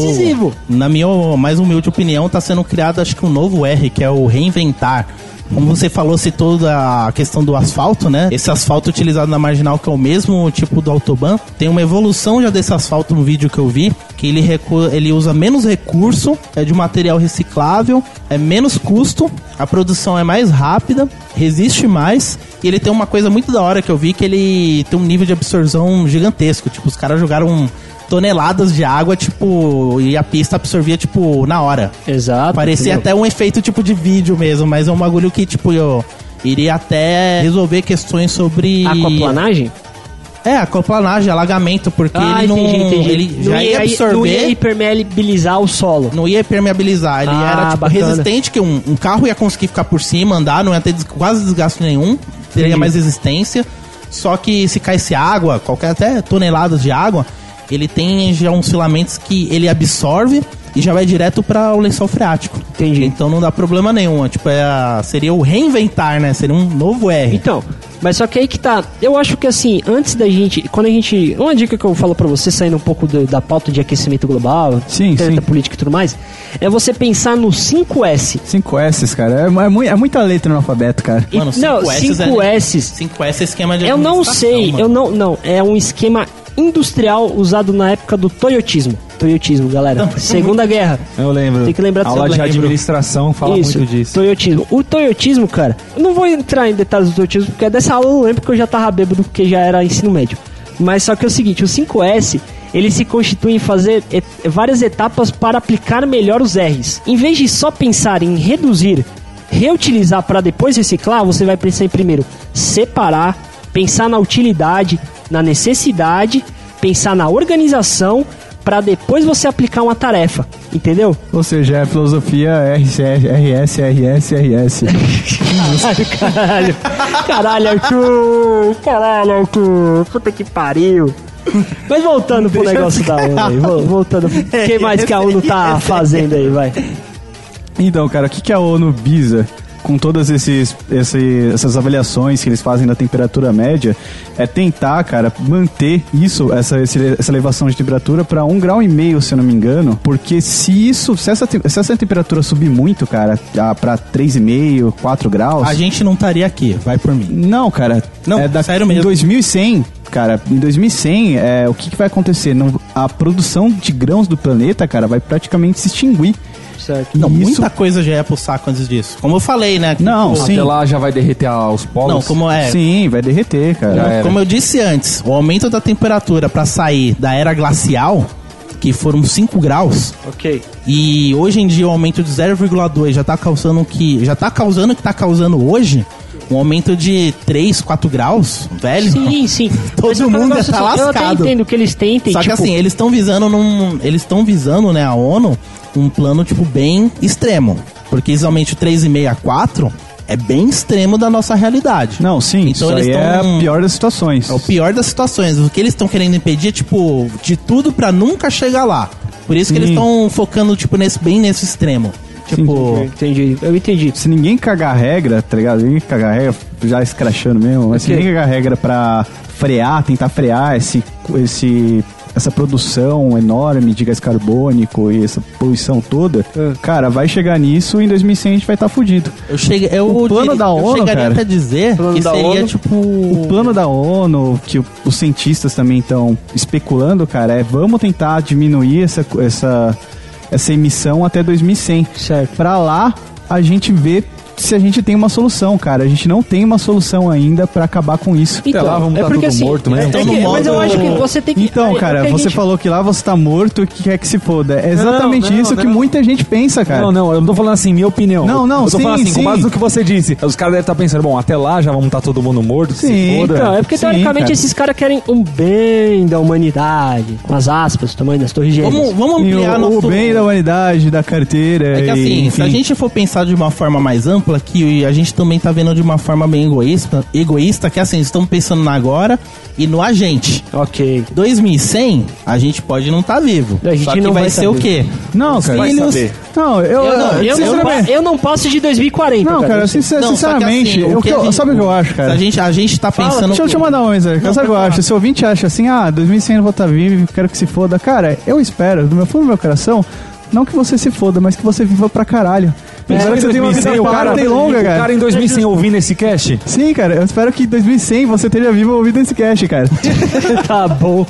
na minha mais humilde opinião, tá sendo criado acho que um novo R, que é o reinventar. Como você falou, citou da questão do asfalto, né? Esse asfalto utilizado na marginal, que é o mesmo tipo do Autobahn, tem uma evolução já desse asfalto no vídeo que eu vi, que ele, ele usa menos recurso, é de material reciclável, é menos custo, a produção é mais rápida, resiste mais, e ele tem uma coisa muito da hora que eu vi, que ele tem um nível de absorção gigantesco. Tipo, os caras jogaram toneladas de água, tipo, e a pista absorvia, tipo, na hora. Exato. Parecia entendeu? até um efeito tipo de vídeo mesmo, mas é um bagulho que, tipo, eu iria até resolver questões sobre. Aquaplanagem? É, aquaplanagem, alagamento, porque Ah, ele não. entendi, entendi. Ele Não já ia absorver. Não ia hipermeabilizar o solo. Não ia permeabilizar, ele Ah, era tipo bacana. resistente, que um, um carro ia conseguir ficar por cima, andar, não ia ter quase desgaste nenhum, teria Entendi. mais resistência. Só que se caísse água, qualquer até toneladas de água, ele tem já uns filamentos que ele absorve e já vai direto para o lençol freático. Entendi. Então não dá problema nenhum. Tipo, é a- seria o reinventar, né? Seria um novo R. Então, mas só que aí que tá. Eu acho que assim, antes da gente. Quando a gente. Uma dica que eu falo pra você, saindo um pouco do- da pauta de aquecimento global, Sim, sim. política e tudo mais, é você pensar no 5S. 5 S, cara. É, é, é muita letra no alfabeto, cara. Mano, não, 5S 5S. 5S é esquema de Eu não sei, mano. eu não. Não, é um esquema industrial usado na época do Toyotismo. Toyotismo, galera. Segunda Guerra. Eu lembro. Tem que lembrar disso, Aula de lembro. administração fala Isso, muito disso. Toyotismo. O Toyotismo, cara, eu não vou entrar em detalhes do Toyotismo, porque dessa aula eu não lembro porque eu já tava bêbado, porque já era ensino médio. Mas só que é o seguinte, o 5S, ele se constitui em fazer et- várias etapas para aplicar melhor os R's. Em vez de só pensar em reduzir, reutilizar para depois reciclar, você vai pensar em primeiro separar, pensar na utilidade, na necessidade, pensar na organização, para depois você aplicar uma tarefa. Entendeu? Ou seja, é filosofia RS, RS, RS. Caralho, caralho. Caralho, Arthur. Caralho, Arthur. Puta que pariu. Mas voltando pro negócio da ONU aí. vo- Voltando. O que mais que a ONU tá fazendo aí, vai? Então, cara, o que, que a ONU visa com todas esses, esse- essas avaliações que eles fazem da temperatura média é tentar, cara, manter isso, essa, essa elevação de temperatura para um grau e meio, se eu não me engano, porque se isso, se essa, se essa temperatura subir muito, cara, para 3,5, 4 graus, A gente não estaria aqui, vai por mim. não, cara. Não, é da, sério mesmo. Em 2100, cara, em 2100, é, o que, que vai acontecer? Não, a produção de grãos do planeta, cara, vai praticamente se extinguir. Certo. Não, Isso- muita coisa já é pro saco antes disso. Como eu falei, né? que, Não, tipo, sim. Até lá já vai derreter aos polos. Não, como é. Sim, vai derreter, cara. Já era. Como eu disse antes, o aumento da temperatura para sair da era glacial, que foram 5 graus, Ok. e hoje em dia o aumento de 0,2 já tá causando o que já tá causando o que tá causando hoje, um aumento de 3, 4 graus, velho. Sim, sim. Todo Mas é mundo negócio tá assim, Eu até lascado. entendo que eles tentem, Só que tipo, assim, eles estão visando num. Eles estão visando, né, a ONU, um plano, tipo, bem extremo. Porque aumento de 3,5 a 4 é bem extremo da nossa realidade. Não, sim, Então isso eles aí é tão- a pior das situações. É o pior das situações. O que eles estão querendo impedir é, tipo, de tudo pra nunca chegar lá. Por isso que eles Sim. estão focando, tipo, nesse, bem nesse extremo. Tipo, Eu entendi, eu entendi. Se ninguém cagar regra, tá ligado? Ninguém cagar regra, já escrachando mesmo, mas se Ok. ninguém cagar regra pra frear, tentar frear esse, esse, essa produção enorme de gás carbônico e essa poluição toda, É. cara, vai chegar nisso e em 2100 a gente vai estar fudido. eu cheguei. Eu, O plano da eu ONU, chegaria cara. até dizer que seria, ONU. tipo. O plano da ONU, que os cientistas também estão especulando, cara, é vamos tentar diminuir essa, essa, essa emissão até 2100. Certo. Pra lá, a gente vê se a gente tem uma solução, cara. A gente não tem uma solução ainda pra acabar com isso. Até lá vamos tá tudo morto mesmo. é Então, que- no mas eu acho que você tem que. Então, é- é cara, que a você gente- falou que lá você tá morto e que quer que se foda. É exatamente não, isso que não. muita gente pensa, cara. Não, não, eu não tô falando assim, minha opinião. Não, não, Eu tô sim, falando assim, sim. com base no que você disse. Os caras devem estar pensando, bom, até lá já vamos estar todo mundo morto, que se Sim, foda. Então, é porque Sim, teoricamente cara. esses caras querem um bem da humanidade, com as aspas, o tamanho das torres gêmeas. Vamos, vamos E ampliar o, nosso... o bem da humanidade, da carteira. É que e, assim, se a gente for pensar de uma forma mais ampla, que a gente também tá vendo de uma forma bem egoísta, egoísta que assim, estamos pensando no agora e no agente. Ok. 2100, a gente pode não estar vivo. A gente Só que não vai, vai ser o saber. quê? Não, cara. Vai Filhos-. Não, eu, Eu não, eu, sinceramente- eu não passo de 2040. Não, cara, sincer- Não, sinceramente, assim, eu- o que a eu- gente- sabe o que eu acho, cara? A gente, a gente tá pensando. Deixa eu te mandar uma mensagem. Não, Sabe o que eu acho? Se o ouvinte acha assim, ah, 2100 eu vou estar vivo, quero que se foda. Cara, eu espero, do meu fundo do meu coração, não que você se foda, mas que você viva pra caralho. Eu espero que você tenha uma vida 2100, o cara, e longa, o cara. cara em 2100 ouvindo esse cast, Sim, cara, eu espero que em 2100 você esteja vivo ouvindo esse cast, cara. tá bom.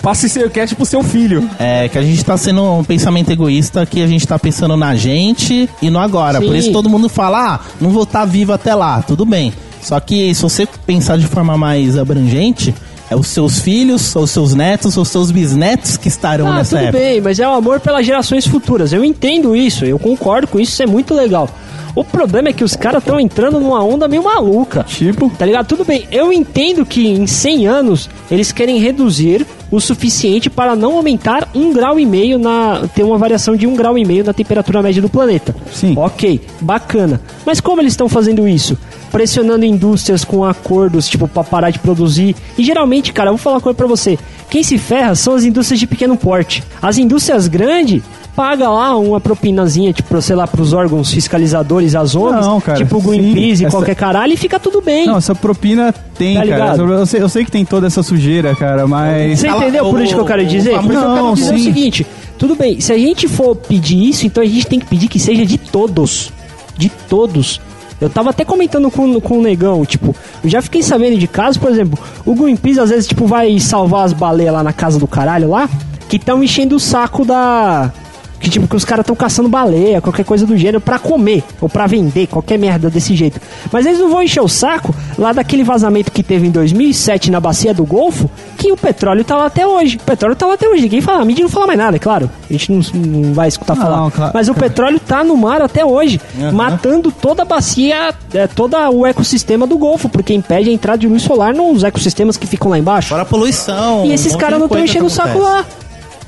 passe esse cast pro seu filho. É, que a gente tá sendo um pensamento egoísta, que a gente tá pensando na gente e no agora. Sim. Por isso todo mundo fala, ah, não vou estar vivo até lá, tudo bem. Só que se você pensar de forma mais abrangente, é os seus filhos, os seus netos, os seus bisnetos que estarão Ah, nessa tudo época. bem, mas é o amor pelas gerações futuras. Eu entendo isso, eu concordo com isso, isso é muito legal. O problema é que os caras estão entrando numa onda meio maluca. Tipo, Tá ligado? Tudo bem, eu entendo que em 100 anos eles querem reduzir o suficiente para não aumentar um grau e meio na. ter uma variação de um grau e meio na temperatura média do planeta. Sim. Ok, bacana. Mas como eles estão fazendo isso? Pressionando indústrias com acordos, tipo, pra parar de produzir. E geralmente, cara, eu vou falar uma coisa pra você. Quem se ferra são as indústrias de pequeno porte. As indústrias grandes paga lá uma propinazinha, tipo, sei lá, pros órgãos fiscalizadores, as ONGs, Não, cara, tipo o Greenpeace e essa- qualquer caralho, e fica tudo bem. não, essa propina tem, Tá cara. ligado? Eu sei, eu sei que tem toda essa sujeira, cara, mas. Você entendeu por isso que eu quero o- dizer? o Por isso que eu quero Não, dizer o sim. seguinte: tudo bem, se a gente for pedir isso, então a gente tem que pedir que seja de todos. De todos. Eu tava até comentando com, com o negão, tipo, eu já fiquei sabendo de casos, por exemplo, o Greenpeace às vezes, tipo, vai salvar as baleias lá na casa do caralho lá, que estão enchendo o saco da. Que tipo, que os caras estão caçando baleia, qualquer coisa do gênero, pra comer, ou pra vender, qualquer merda desse jeito. Mas eles não vão encher o saco lá daquele vazamento que teve em 2007 na bacia do Golfo, que o petróleo tá lá até hoje. O petróleo tá lá até hoje, ninguém fala, a mídia não fala mais nada, é claro. A gente não, não vai escutar Não, falar. claro, Mas o petróleo tá no mar até hoje, matando toda a bacia, é, todo o ecossistema do Golfo, porque impede a entrada de luz solar nos ecossistemas que ficam lá embaixo. Fora a poluição. E esses um caras não estão enchendo o saco lá.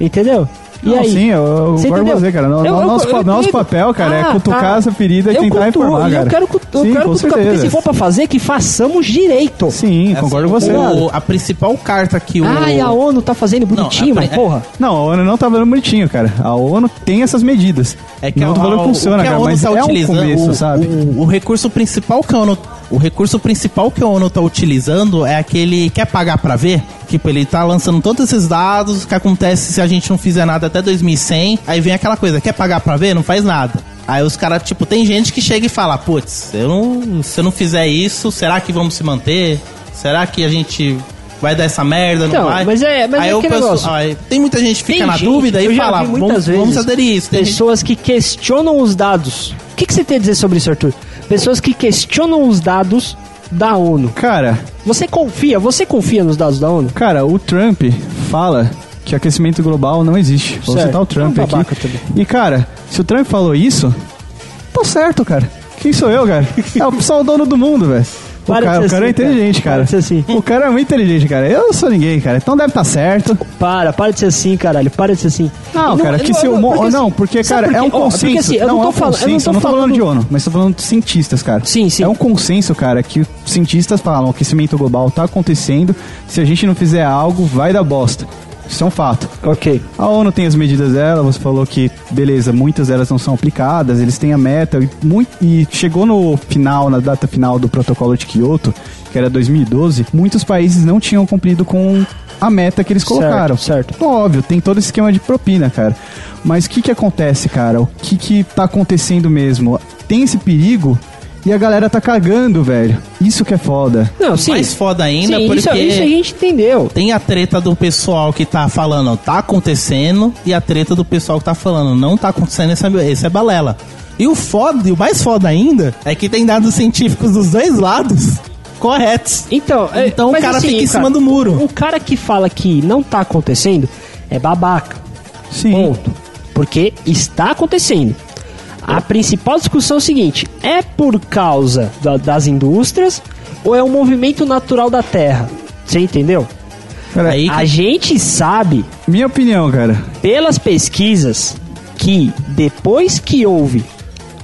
Entendeu? E Não, aí? sim, eu, eu Você concordo com você, cara. No- Eu- eu- nosso, eu nosso papel, cara, é Ah, cutucar tá. essa ferida e Eu tentar cultuo, informar, cara. Eu quero, cu- eu sim, quero cutucar, porque se for pra fazer, que façamos direito. Sim, É concordo assim, com você. o- a principal carta que o. Ah, e a ONU tá fazendo bonitinho, Não, mas porra. Não, a ONU não tá falando bonitinho, cara. A ONU tem essas medidas. É que não a- a- funciona, o que a cara, ONU mas tá é um utilizando, começo, o, sabe? O, o recurso principal que a ONU, o recurso principal que a ONU tá utilizando é aquele quer pagar pra ver. Tipo, ele tá lançando todos esses dados, o que acontece se a gente não fizer nada até 2100, aí vem aquela coisa, quer pagar pra ver? Não faz nada. Aí os caras, tipo, tem gente que chega e fala, putz, eu não, se eu não fizer isso, será que vamos se manter? Será que a gente vai dar essa merda, Então, não vai? mas é- mas aí é o aquele pessoal- negócio. aí tem muita gente que fica Tem na gente, dúvida eu e fala, vamos, vamos aderir isso. Tem gente- pessoas que questionam os dados. O que, que você tem a dizer sobre isso, Arthur? Pessoas que questionam os dados da ONU. Cara, Você confia? Você confia nos dados da ONU? cara, o Trump fala que aquecimento global não existe. Vou Certo. citar o Trump É um aqui. também. E, cara, se o Trump falou isso, tá certo, cara. Quem sou eu, cara? É o o dono do mundo, velho. O Para de cara, o cara é assim, cara. inteligente, cara. ser assim. O cara é muito inteligente, cara. Eu não sou ninguém, cara. Então deve estar certo. Para, para de ser assim, caralho. Para de ser assim. Não, E cara, que se o não, porque, sabe cara, por é um consenso. Porque assim, eu não, não é tô um falando, eu não tô Eu não tô falando falando de ONU, mas tô falando de cientistas, cara. Sim, sim. É um consenso, cara, que cientistas falam, o aquecimento global tá acontecendo. Se a gente não fizer algo, vai dar bosta. Isso é um fato. Ok. A ONU tem as medidas dela, você falou que, beleza, muitas delas não são aplicadas, eles têm a meta, e, muito, e chegou no final, na data final do protocolo de Kyoto, que era 2012, muitos países não tinham cumprido com a meta que eles colocaram. certo. Óbvio, tem todo esse esquema de propina, cara. Mas o que que acontece, cara? O que que tá acontecendo mesmo? Tem esse perigo e a galera tá cagando, velho. Isso que é foda. Não, sim. Mais foda ainda, sim, porque isso, isso a gente entendeu. tem a treta do pessoal que tá falando tá acontecendo e a treta do pessoal que tá falando não tá acontecendo, esse é, esse é balela. E o foda, e o mais foda ainda, é que tem dados científicos dos dois lados corretos. Então, é, Então o cara assim, fica em cara, cima do muro. O cara que fala que não tá acontecendo é babaca. Sim. Ponto. Porque está acontecendo. A principal discussão é o seguinte: é por causa da- das indústrias ou é um movimento natural da Terra? Você entendeu? Cara, Aí A gente sabe, minha opinião, cara. pelas pesquisas, que depois que houve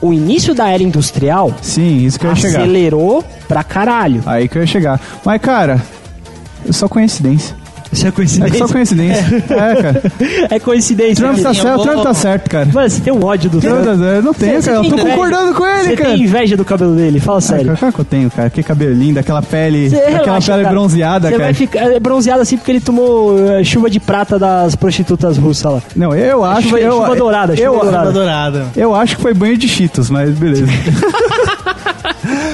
o início da era industrial, Sim, isso que eu ia chegar. acelerou pra caralho. Aí que eu ia chegar. Mas, cara, é só coincidência. Isso é É coincidência? só coincidência. É, cara. É coincidência. Trump tá eu certo, Trump tá certo, cara. Mano, você tem um ódio do Trump Trump. certo. Não tenho, Você cara. Eu tô concordando com ele, Você cara. tem inveja do cabelo dele, fala Ah, sério. cara, claro que eu tenho, cara. Que cabelo lindo, aquela pele, Você aquela relaxa, pele cara. bronzeada, Você cara. vai ficar é, bronzeado assim porque ele tomou é, chuva de prata das prostitutas russas lá. Não, eu acho chuva- eu, chuva dourada, chuva eu, dourada. Dourada. eu acho que foi banho de cheetos, mas beleza.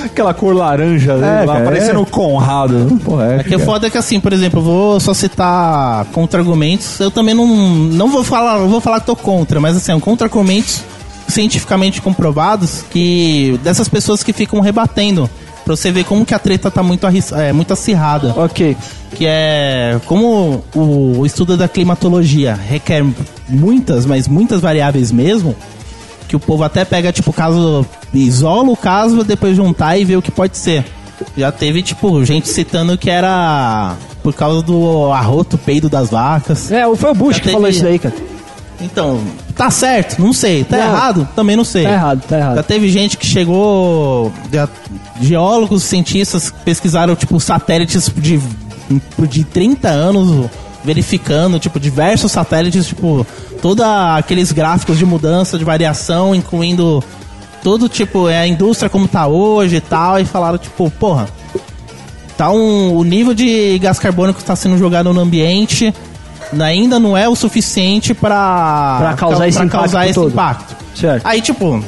Aquela cor laranja, né, lá, cara, parecendo é. o Conrado. Porra, é, É que o foda é que assim, por exemplo, eu vou só citar contra-argumentos. Eu também não, não vou falar, vou falar que tô contra, mas assim, contra-argumentos cientificamente comprovados que dessas pessoas que ficam rebatendo. Pra você ver como que a treta tá muito, é, muito acirrada. Ok. Que é como o, o estudo da climatologia requer muitas, mas muitas variáveis mesmo. Que o povo até pega, tipo, caso, isola o caso, depois juntar e vê o que pode ser. Já teve, tipo, gente citando que era por causa do arroto peido das vacas. É, foi o Bush Já que falou teve- isso daí, cara. Então, tá certo, não sei. Tá Não. errado? Também não sei. Tá errado, tá Já errado. teve gente que chegou. já- geólogos, cientistas pesquisaram, tipo, satélites de, de 30 anos verificando, tipo, diversos satélites, tipo, todos aqueles gráficos de mudança, de variação, incluindo todo, tipo, é a indústria como tá hoje e tal, e falaram, tipo, porra, tá um, o nível de gás carbônico que está sendo jogado no ambiente ainda não é o suficiente para Pra causar esse impacto causar esse impacto. Certo. Aí, tipo,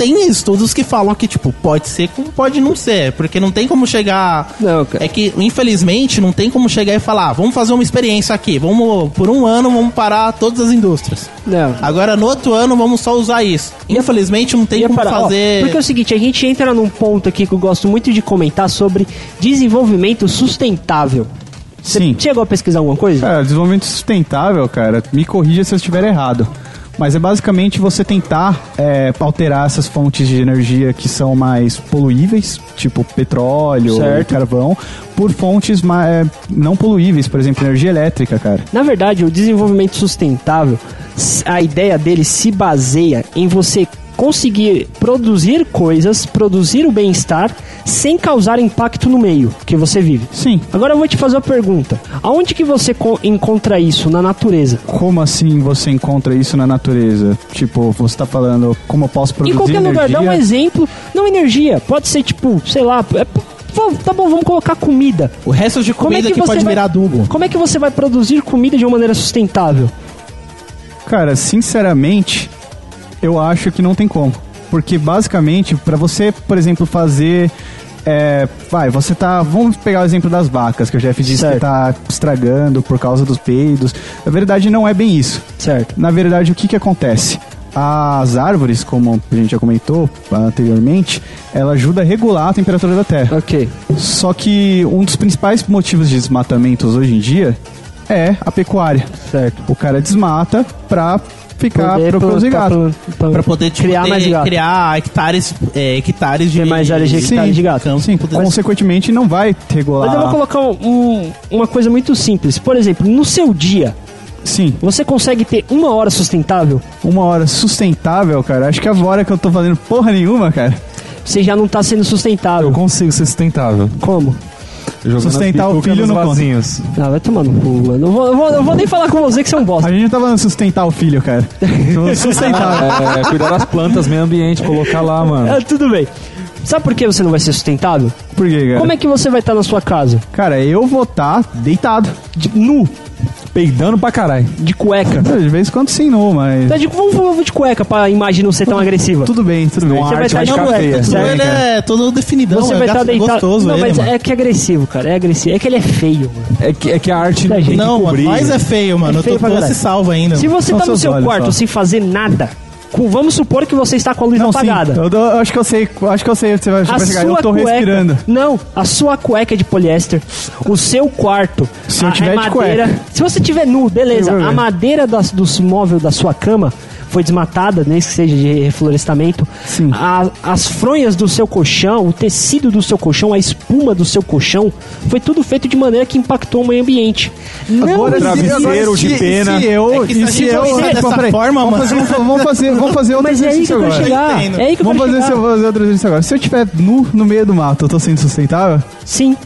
tem estudos que falam que, tipo, pode ser como pode não ser, porque não tem como chegar. Não, cara. É que, infelizmente, não tem como chegar e falar, "Ah, vamos fazer uma experiência aqui, vamos, por um ano, vamos parar todas as indústrias. Não. Agora, no outro ano, vamos só usar isso. Infelizmente, não tem Ia como parar. Ó, fazer. porque é o seguinte, a gente entra num ponto aqui que eu gosto muito de comentar sobre desenvolvimento sustentável. Você Sim. chegou a pesquisar alguma coisa? Cara, desenvolvimento sustentável, cara, me corrija se eu estiver errado. Mas é basicamente você tentar é, alterar essas fontes de energia que são mais poluíveis, tipo petróleo, carvão, por fontes ma- é, não poluíveis, por exemplo, energia elétrica, cara. Na verdade, o desenvolvimento sustentável, a ideia dele se baseia em você conseguir produzir coisas, produzir o bem-estar, sem causar impacto no meio que você vive. Sim. Agora eu vou te fazer uma pergunta. Aonde que você co- encontra isso na natureza? Como assim você encontra isso na natureza? Tipo, você tá falando como eu posso produzir em qualquer energia? lugar, dá um exemplo. Não energia, pode ser tipo, sei lá, é- tá bom, vamos colocar comida. O resto de Como é comida que que, você pode vai- virar adubo. Como é que você vai produzir comida de uma maneira sustentável? Cara, sinceramente, eu acho que não tem como. Porque basicamente, para você, por exemplo, fazer é, vai, você tá. Vamos pegar o exemplo das vacas, que o Jeff disse Certo. que tá estragando por causa dos peidos. Na verdade, não é bem isso. Certo. Na verdade, o que que acontece? As árvores, como a gente já comentou anteriormente, ela ajuda a regular a temperatura da Terra. Ok. Só que um dos principais motivos de desmatamentos hoje em dia é a pecuária. Certo. O cara desmata pra ficar Poder plantar- gado. plan- Pra poder tipo, criar ter- mais gato. criar hectares, é, hectares de. Mais áreas de hectares de gato. campo, Sim, poder- consequentemente não vai regular. Mas eu vou colocar um- um- uma coisa muito simples. Por exemplo, no seu dia, Sim, você consegue ter uma hora sustentável? uma hora sustentável, cara. Acho que agora que eu tô fazendo porra nenhuma, cara. Você já não tá sendo sustentável. Eu consigo ser sustentável. Como? Sustentar o filho conta. vasinhos. Ah, vai tomar no cu, mano. Eu vou, eu vou, eu vou nem falar com você que você é um bosta. A gente não tá falando sustentar o filho, cara. Tô Sustentável. É, cuidar das plantas, meio ambiente, colocar lá, mano. Ah, tudo bem. Sabe por que você não vai ser sustentável? Por quê, cara? Como é que você vai estar na sua casa? Cara, eu vou estar deitado. De, nu, Peidando pra caralho. de cueca. De vez em quando sim, não, mas. Tá de, vamos, vamos de cueca pra imagem não ser tão agressiva. Tudo bem, tudo bem. Você vai arte estar de cueca, certo? ele é todo definidão, Você é vai estar gato deitado. gostoso não, ele, mas mano. é que é agressivo, cara. É agressivo. É que ele é feio, mano. É que, é que a arte Da gente. que Não, mas é feio, mano. É feio eu tô se salvo ainda. Se você São tá no seu quarto só. sem fazer nada, vamos supor que você está com a luz Não, sim. apagada. Eu, eu acho que eu sei, acho que eu sei você vai, A chegar. Eu tô cueca, respirando. Não, a sua cueca é de poliéster, o seu quarto. Se eu a- tiver é de madeira. cueca. Se você tiver nu, beleza. A madeira das, dos móveis da sua cama foi desmatada, nem que seja de reflorestamento. Sim. A- as fronhas do seu colchão, o tecido do seu colchão, a espuma do seu colchão, foi tudo feito de maneira que impactou o meio ambiente. Não Agora, se- travesseiro se- de pena. Se eu, É que se e eu, dessa peraí, forma, vamos mano. fazer, vamos fazer, vamos fazer outro Mas é aí que exercício agora. chegar. É aí que eu Vamos fazer, chegar. fazer outro exercício agora. Se eu estiver nu no meio do mato, eu tô sendo sustentável? Sim.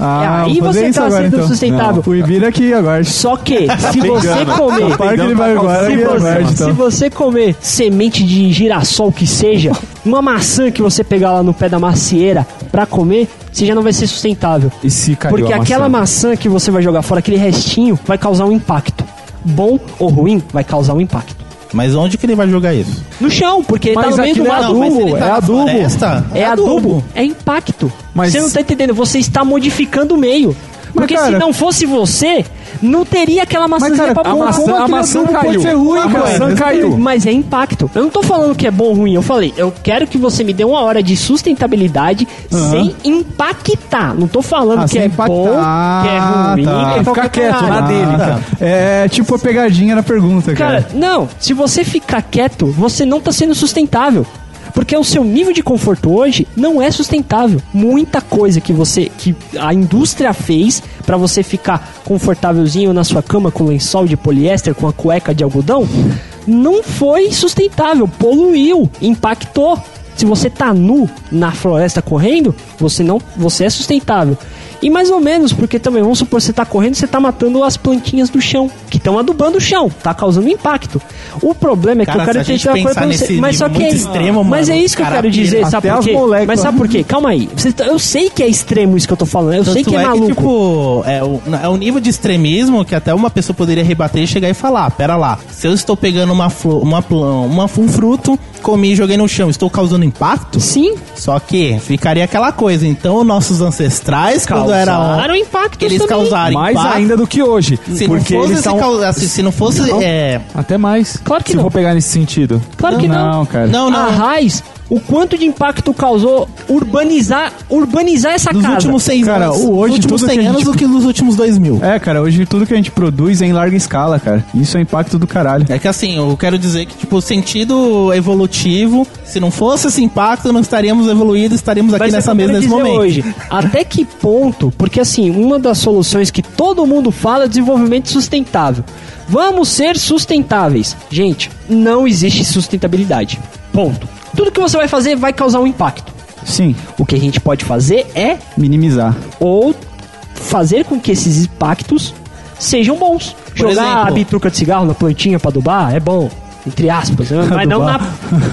Ah, aí vou fazer você tá agora, sendo então. sustentável. O Ibira aqui agora. Só que, se você comer. Ele vai agora, Se que você, aguarde, se então. você comer semente de girassol que seja, uma maçã que você pegar lá no pé da macieira pra comer, você já não vai ser sustentável. E se caiu Porque a maçã? aquela maçã que você vai jogar fora, aquele restinho, vai causar um impacto. Bom ou ruim, vai causar um impacto. Mas onde que ele vai jogar isso? No chão, porque ele tá Mas no meio do é mato. mas se adubo, ele tá é na adubo. floresta, É adubo, é impacto. Mas- Você não tá entendendo, você está modificando o meio. Porque se cara- não fosse você, não teria aquela maçãzinha cara, pra a maçã- a maçã caiu. pode ser ruim, A cara? maçã caiu. Mas é impacto. Eu não tô falando que é bom ou ruim. Eu falei, eu quero que você me dê uma hora de sustentabilidade sem impactar. Não tô falando Ah, que sem é impactar. bom, que é ruim, tá. que é qualquer Fica quieto, na dele, cara. É tipo a pegadinha na pergunta, cara. Cara, não. Se você ficar quieto, você não tá sendo sustentável. Porque o seu nível de conforto hoje não é sustentável. Muita coisa que você que a indústria fez pra você ficar confortávelzinho na sua cama com lençol de poliéster, com a cueca de algodão, não foi sustentável, poluiu, impactou. Se você tá nu na floresta correndo, você não, você é sustentável. E mais ou menos, porque também, vamos supor, você tá correndo, você tá matando as plantinhas do chão, que estão adubando o chão, tá causando impacto. O problema é que Cara, eu quero dizer uma coisa pra você. Mas só que é, extremo, Mas mano, é isso que eu quero dizer, sabe por quê? moléculas. Mas sabe por quê? Calma aí. Tá- eu sei que é extremo isso que eu tô falando, eu sei Tanto que é, é maluco. que, tipo, é o, é o nível de extremismo que até uma pessoa poderia rebater e chegar e falar: pera lá, se eu estou pegando uma, flor, uma, uma um fruto, comi e joguei no chão, estou causando impacto? Sim, Só que ficaria aquela coisa. Então, nossos ancestrais, quando era causaram impacto eles também. causaram Mais impacto. ainda do que hoje. Se porque não fosse, eles assim, se não fosse é, Até mais. Claro que Se não. for pegar nesse sentido. claro que não. Não, cara. não, A não. raiz, o quanto de impacto causou urbanizar, urbanizar essa Nos casa. últimos seis Cara, anos, o- hoje nos últimos tudo que 100 a anos do que nos últimos 2000. É, cara, hoje tudo que a gente produz é em larga escala, cara. Isso é impacto do caralho. É que assim, eu quero dizer que, tipo, o sentido evolutivo, se não fosse esse impacto, não estaríamos evoluídos, estaríamos aqui Mas nessa mesa nesse momento. hoje, até que ponto, porque assim, uma das soluções que todo mundo fala é desenvolvimento sustentável. Vamos ser sustentáveis. Gente, não existe sustentabilidade. Ponto. Tudo que você vai fazer vai causar um impacto. Sim, O que a gente pode fazer é minimizar. ou fazer com que esses impactos sejam bons. Por Jogar exemplo- a bituca de cigarro na plantinha pra adubar é bom. Entre aspas, né? mas não, na,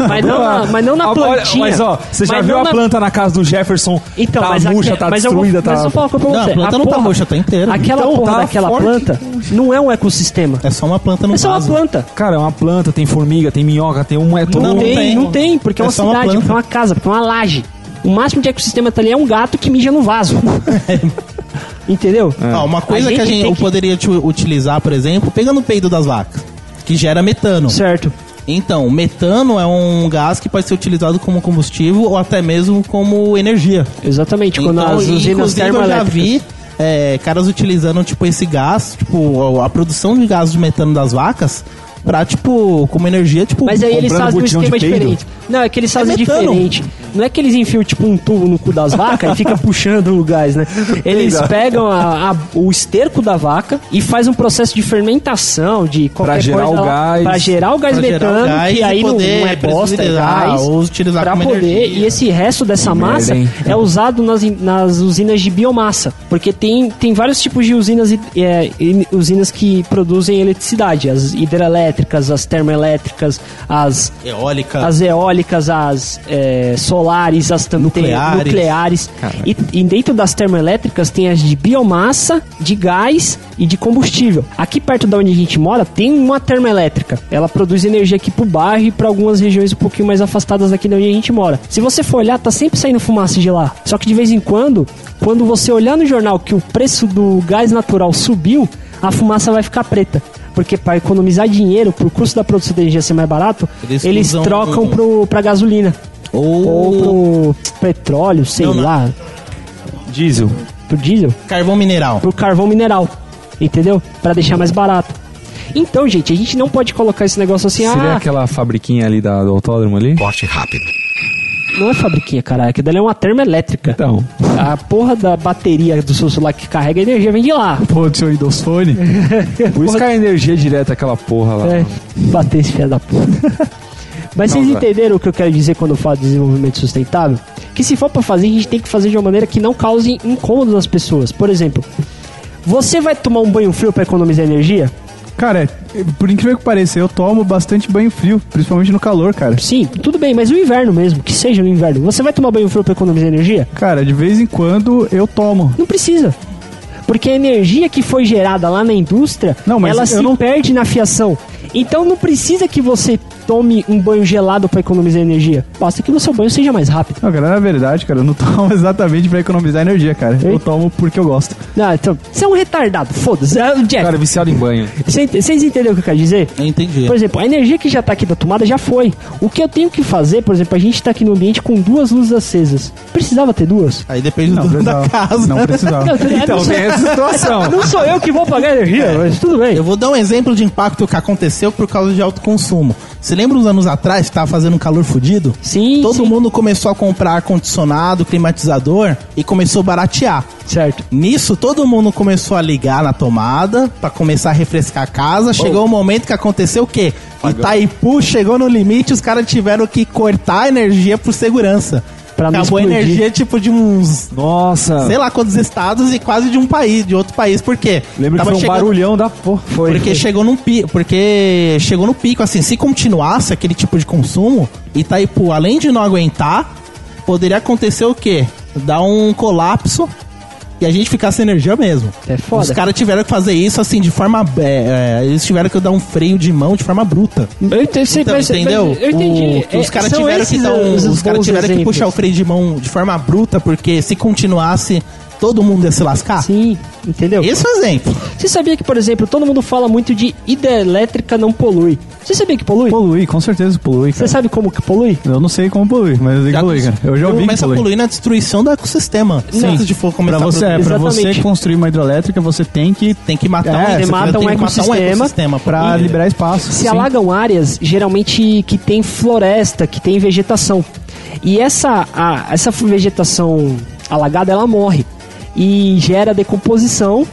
mas, não na, mas não na Ah, plantinha. Mas ó, você já Mas viu não a na- planta na casa do Jefferson? Então, tá mas a- murcha, tá mas eu vou- destruída, Mas eu tá. vou falar uma coisa pra Não, você. a planta não tá murcha, tá inteira. Aquela Então, porra tá daquela forte. planta não é um ecossistema. É só uma planta no É só uma vaso. planta. Cara, é uma planta, tem formiga, tem minhoca, tem um. É todo Não, Não tem, tem. não tem, porque é, É uma uma cidade, planta. porque é uma casa, porque é uma laje. O máximo de ecossistema tá ali é um gato que mija no vaso. Entendeu? Ó, uma coisa A que a gente que- poderia te utilizar, por exemplo, pegando o peido das vacas, que gera metano. Certo. Então, metano é um gás que pode ser utilizado como combustível ou até mesmo como energia. Exatamente. Quando então, as usinas inclusive, eu já termoelétricas. vi é, caras utilizando, tipo, esse gás, tipo, a produção de gás de metano das vacas pra, tipo, como energia, tipo... Mas aí eles fazem um esquema diferente. Não, é que eles fazem metano. diferente. Não é que eles enfiam tipo um tubo no cu das vacas e fica puxando o gás, né? Eles pegam a- a- o esterco da vaca e faz um processo de fermentação, de qualquer Pra gerar coisa o lá, gás. Pra gerar o gás Pra gerar o metano, gás que e aí não, poder não é bosta, é gás. ou utilizar pra poder, energia. e esse resto dessa Que massa merda, é usado nas, in- nas usinas de biomassa. Porque tem, tem vários tipos de usinas, e- é, e- usinas que produzem eletricidade. As hidrelétricas, as termoelétricas, as Eólica. as eólicas, as é, solares, as tam- tem- Nucleares. nucleares. E, e dentro das termoelétricas tem as de biomassa, de gás e de combustível. Aqui perto da onde a gente mora tem uma termoelétrica. Ela produz energia aqui pro bairro e para algumas regiões um pouquinho mais afastadas daqui de onde a gente mora. Se você for olhar, tá sempre saindo fumaça de lá. Só que de vez em quando, quando você olhar no jornal que o preço do gás natural subiu, a fumaça vai ficar preta. Porque para economizar dinheiro, pro custo da produção de energia ser mais barato, Eles eles, trocam um- pra gasolina. Ou, Ou pro petróleo, sei Não, não. lá. Diesel. Pro diesel. carvão mineral. Pro carvão mineral. Entendeu? Pra deixar mais barato. Então, gente, a gente não pode colocar esse negócio assim, Seria ah, aquela fabriquinha ali da, do autódromo ali? não é fabriquinha, caralho. Aquilo dali é uma termoelétrica. Então. A porra da bateria do seu celular que carrega energia vem de lá. Pô, do seu Indosfone. Por isso que a energia direta aquela porra lá. É, bater esse filho da porra. Mas vocês Não, entenderam o que eu quero dizer quando eu falo de desenvolvimento sustentável? Que se for pra fazer, a gente tem que fazer de uma maneira que não cause incômodo nas pessoas. Por exemplo, você vai tomar um banho frio pra economizar energia? Cara, é, por incrível que pareça, eu tomo bastante banho frio, principalmente no calor, cara. Sim, tudo bem, mas no inverno mesmo, que seja no inverno, você vai tomar banho frio pra economizar energia? Cara, de vez em quando eu tomo. Não precisa. Porque a energia que foi gerada lá na indústria, Não, mas ela se não- perde na fiação. Então não precisa que você tome um banho gelado pra economizar energia. Basta que o seu banho seja mais rápido. Não, cara, na verdade, cara, eu não tomo exatamente pra economizar energia, cara. Ei. Eu tomo porque eu gosto. Não, então, você é um retardado, foda-se. É o Jeff, Cara, viciado em banho. Cê- vocês entenderam o que eu quero dizer? Eu entendi. Por exemplo, a energia que já tá aqui da tomada já foi. O que eu tenho que fazer, por exemplo, a gente tá aqui no ambiente com duas luzes acesas. Precisava ter duas? Aí depende Não do dono da casa. Não precisava. Não, Então, não sou- tem essa situação. Não sou eu que vou pagar energia, mas tudo bem. Eu vou dar um exemplo de impacto que aconteceu por causa de alto consumo. Você lembra uns anos atrás que tava fazendo um calor fudido? Sim, Todo sim. mundo começou a comprar ar-condicionado, climatizador e começou a baratear. Certo. Nisso, todo mundo começou a ligar na tomada pra começar a refrescar a casa. Chegou o momento que aconteceu o quê? Itaipu chegou no limite, os caras tiveram que cortar a energia por segurança. Pra não Acabou explodir. energia, tipo, de uns Nossa. sei lá quantos estados e quase de um país, de outro país. Por quê? Lembro que Tava foi um chegando- barulhão da porra. Foi. Porque chegou num pico, porque chegou no pico, assim, se continuasse aquele tipo de consumo, Itaipu, além de não aguentar, poderia acontecer o quê? Dar um colapso e a gente ficar sem energia mesmo. É foda. Os caras tiveram que fazer isso assim de forma. é, é, eles tiveram que dar um freio de mão de forma bruta. Eu entendi, Então, mas- entendeu? mas eu entendi. O- os É, caras tiveram que dar um- os os bons tiveram que puxar o freio de mão de forma bruta, porque se continuasse, todo mundo ia se lascar. Sim, entendeu? Esse é o exemplo. Você sabia que, por exemplo, todo mundo fala muito de hidrelétrica não polui. Você sabia que polui? Polui, com certeza polui, Você cara. sabe como que polui? Eu não sei como polui, mas eu sei que polui, cara. Eu já ouvi que Começa a polui. poluir na destruição do ecossistema. Antes de for começar Pra você, a é, produzir. pra você construir uma hidrelétrica, você tem que Tem que matar É, um, você tem mata que um matar ecossistema pra E- liberar espaço. Se Sim. alagam áreas, geralmente que tem floresta, que tem vegetação. E essa, a- essa vegetação alagada, ela morre. E gera decomposição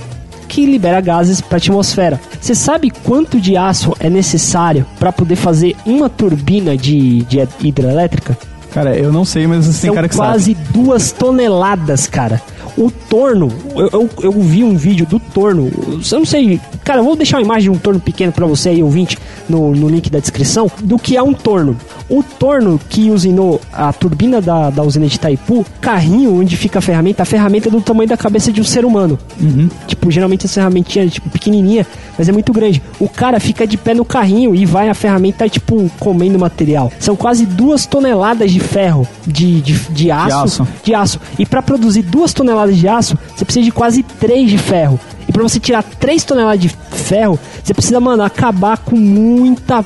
que libera gases para a atmosfera. Você sabe quanto de aço é necessário para poder fazer uma turbina de, de hidrelétrica? Cara, eu não sei, mas tem São cara que sabe. quase duas toneladas, cara. O torno, eu, eu, eu vi um vídeo do torno. Eu não sei, cara, eu vou deixar uma imagem de um torno pequeno pra você aí, ouvinte, no, no link da descrição, do que é um torno. O torno que usinou a turbina da, da usina de Itaipu, carrinho onde fica a ferramenta, a ferramenta é do tamanho da cabeça de um ser humano. Tipo, geralmente essa ferramentinha, tipo, pequenininha, mas é muito grande. O cara fica de pé no carrinho e vai a ferramenta, tipo, comendo material. São quase duas toneladas de ferro, de, de, de aço. aço. De aço. E para produzir duas toneladas de aço, você precisa de quase três de ferro. E para você tirar três toneladas de ferro, você precisa, mano, acabar com muita.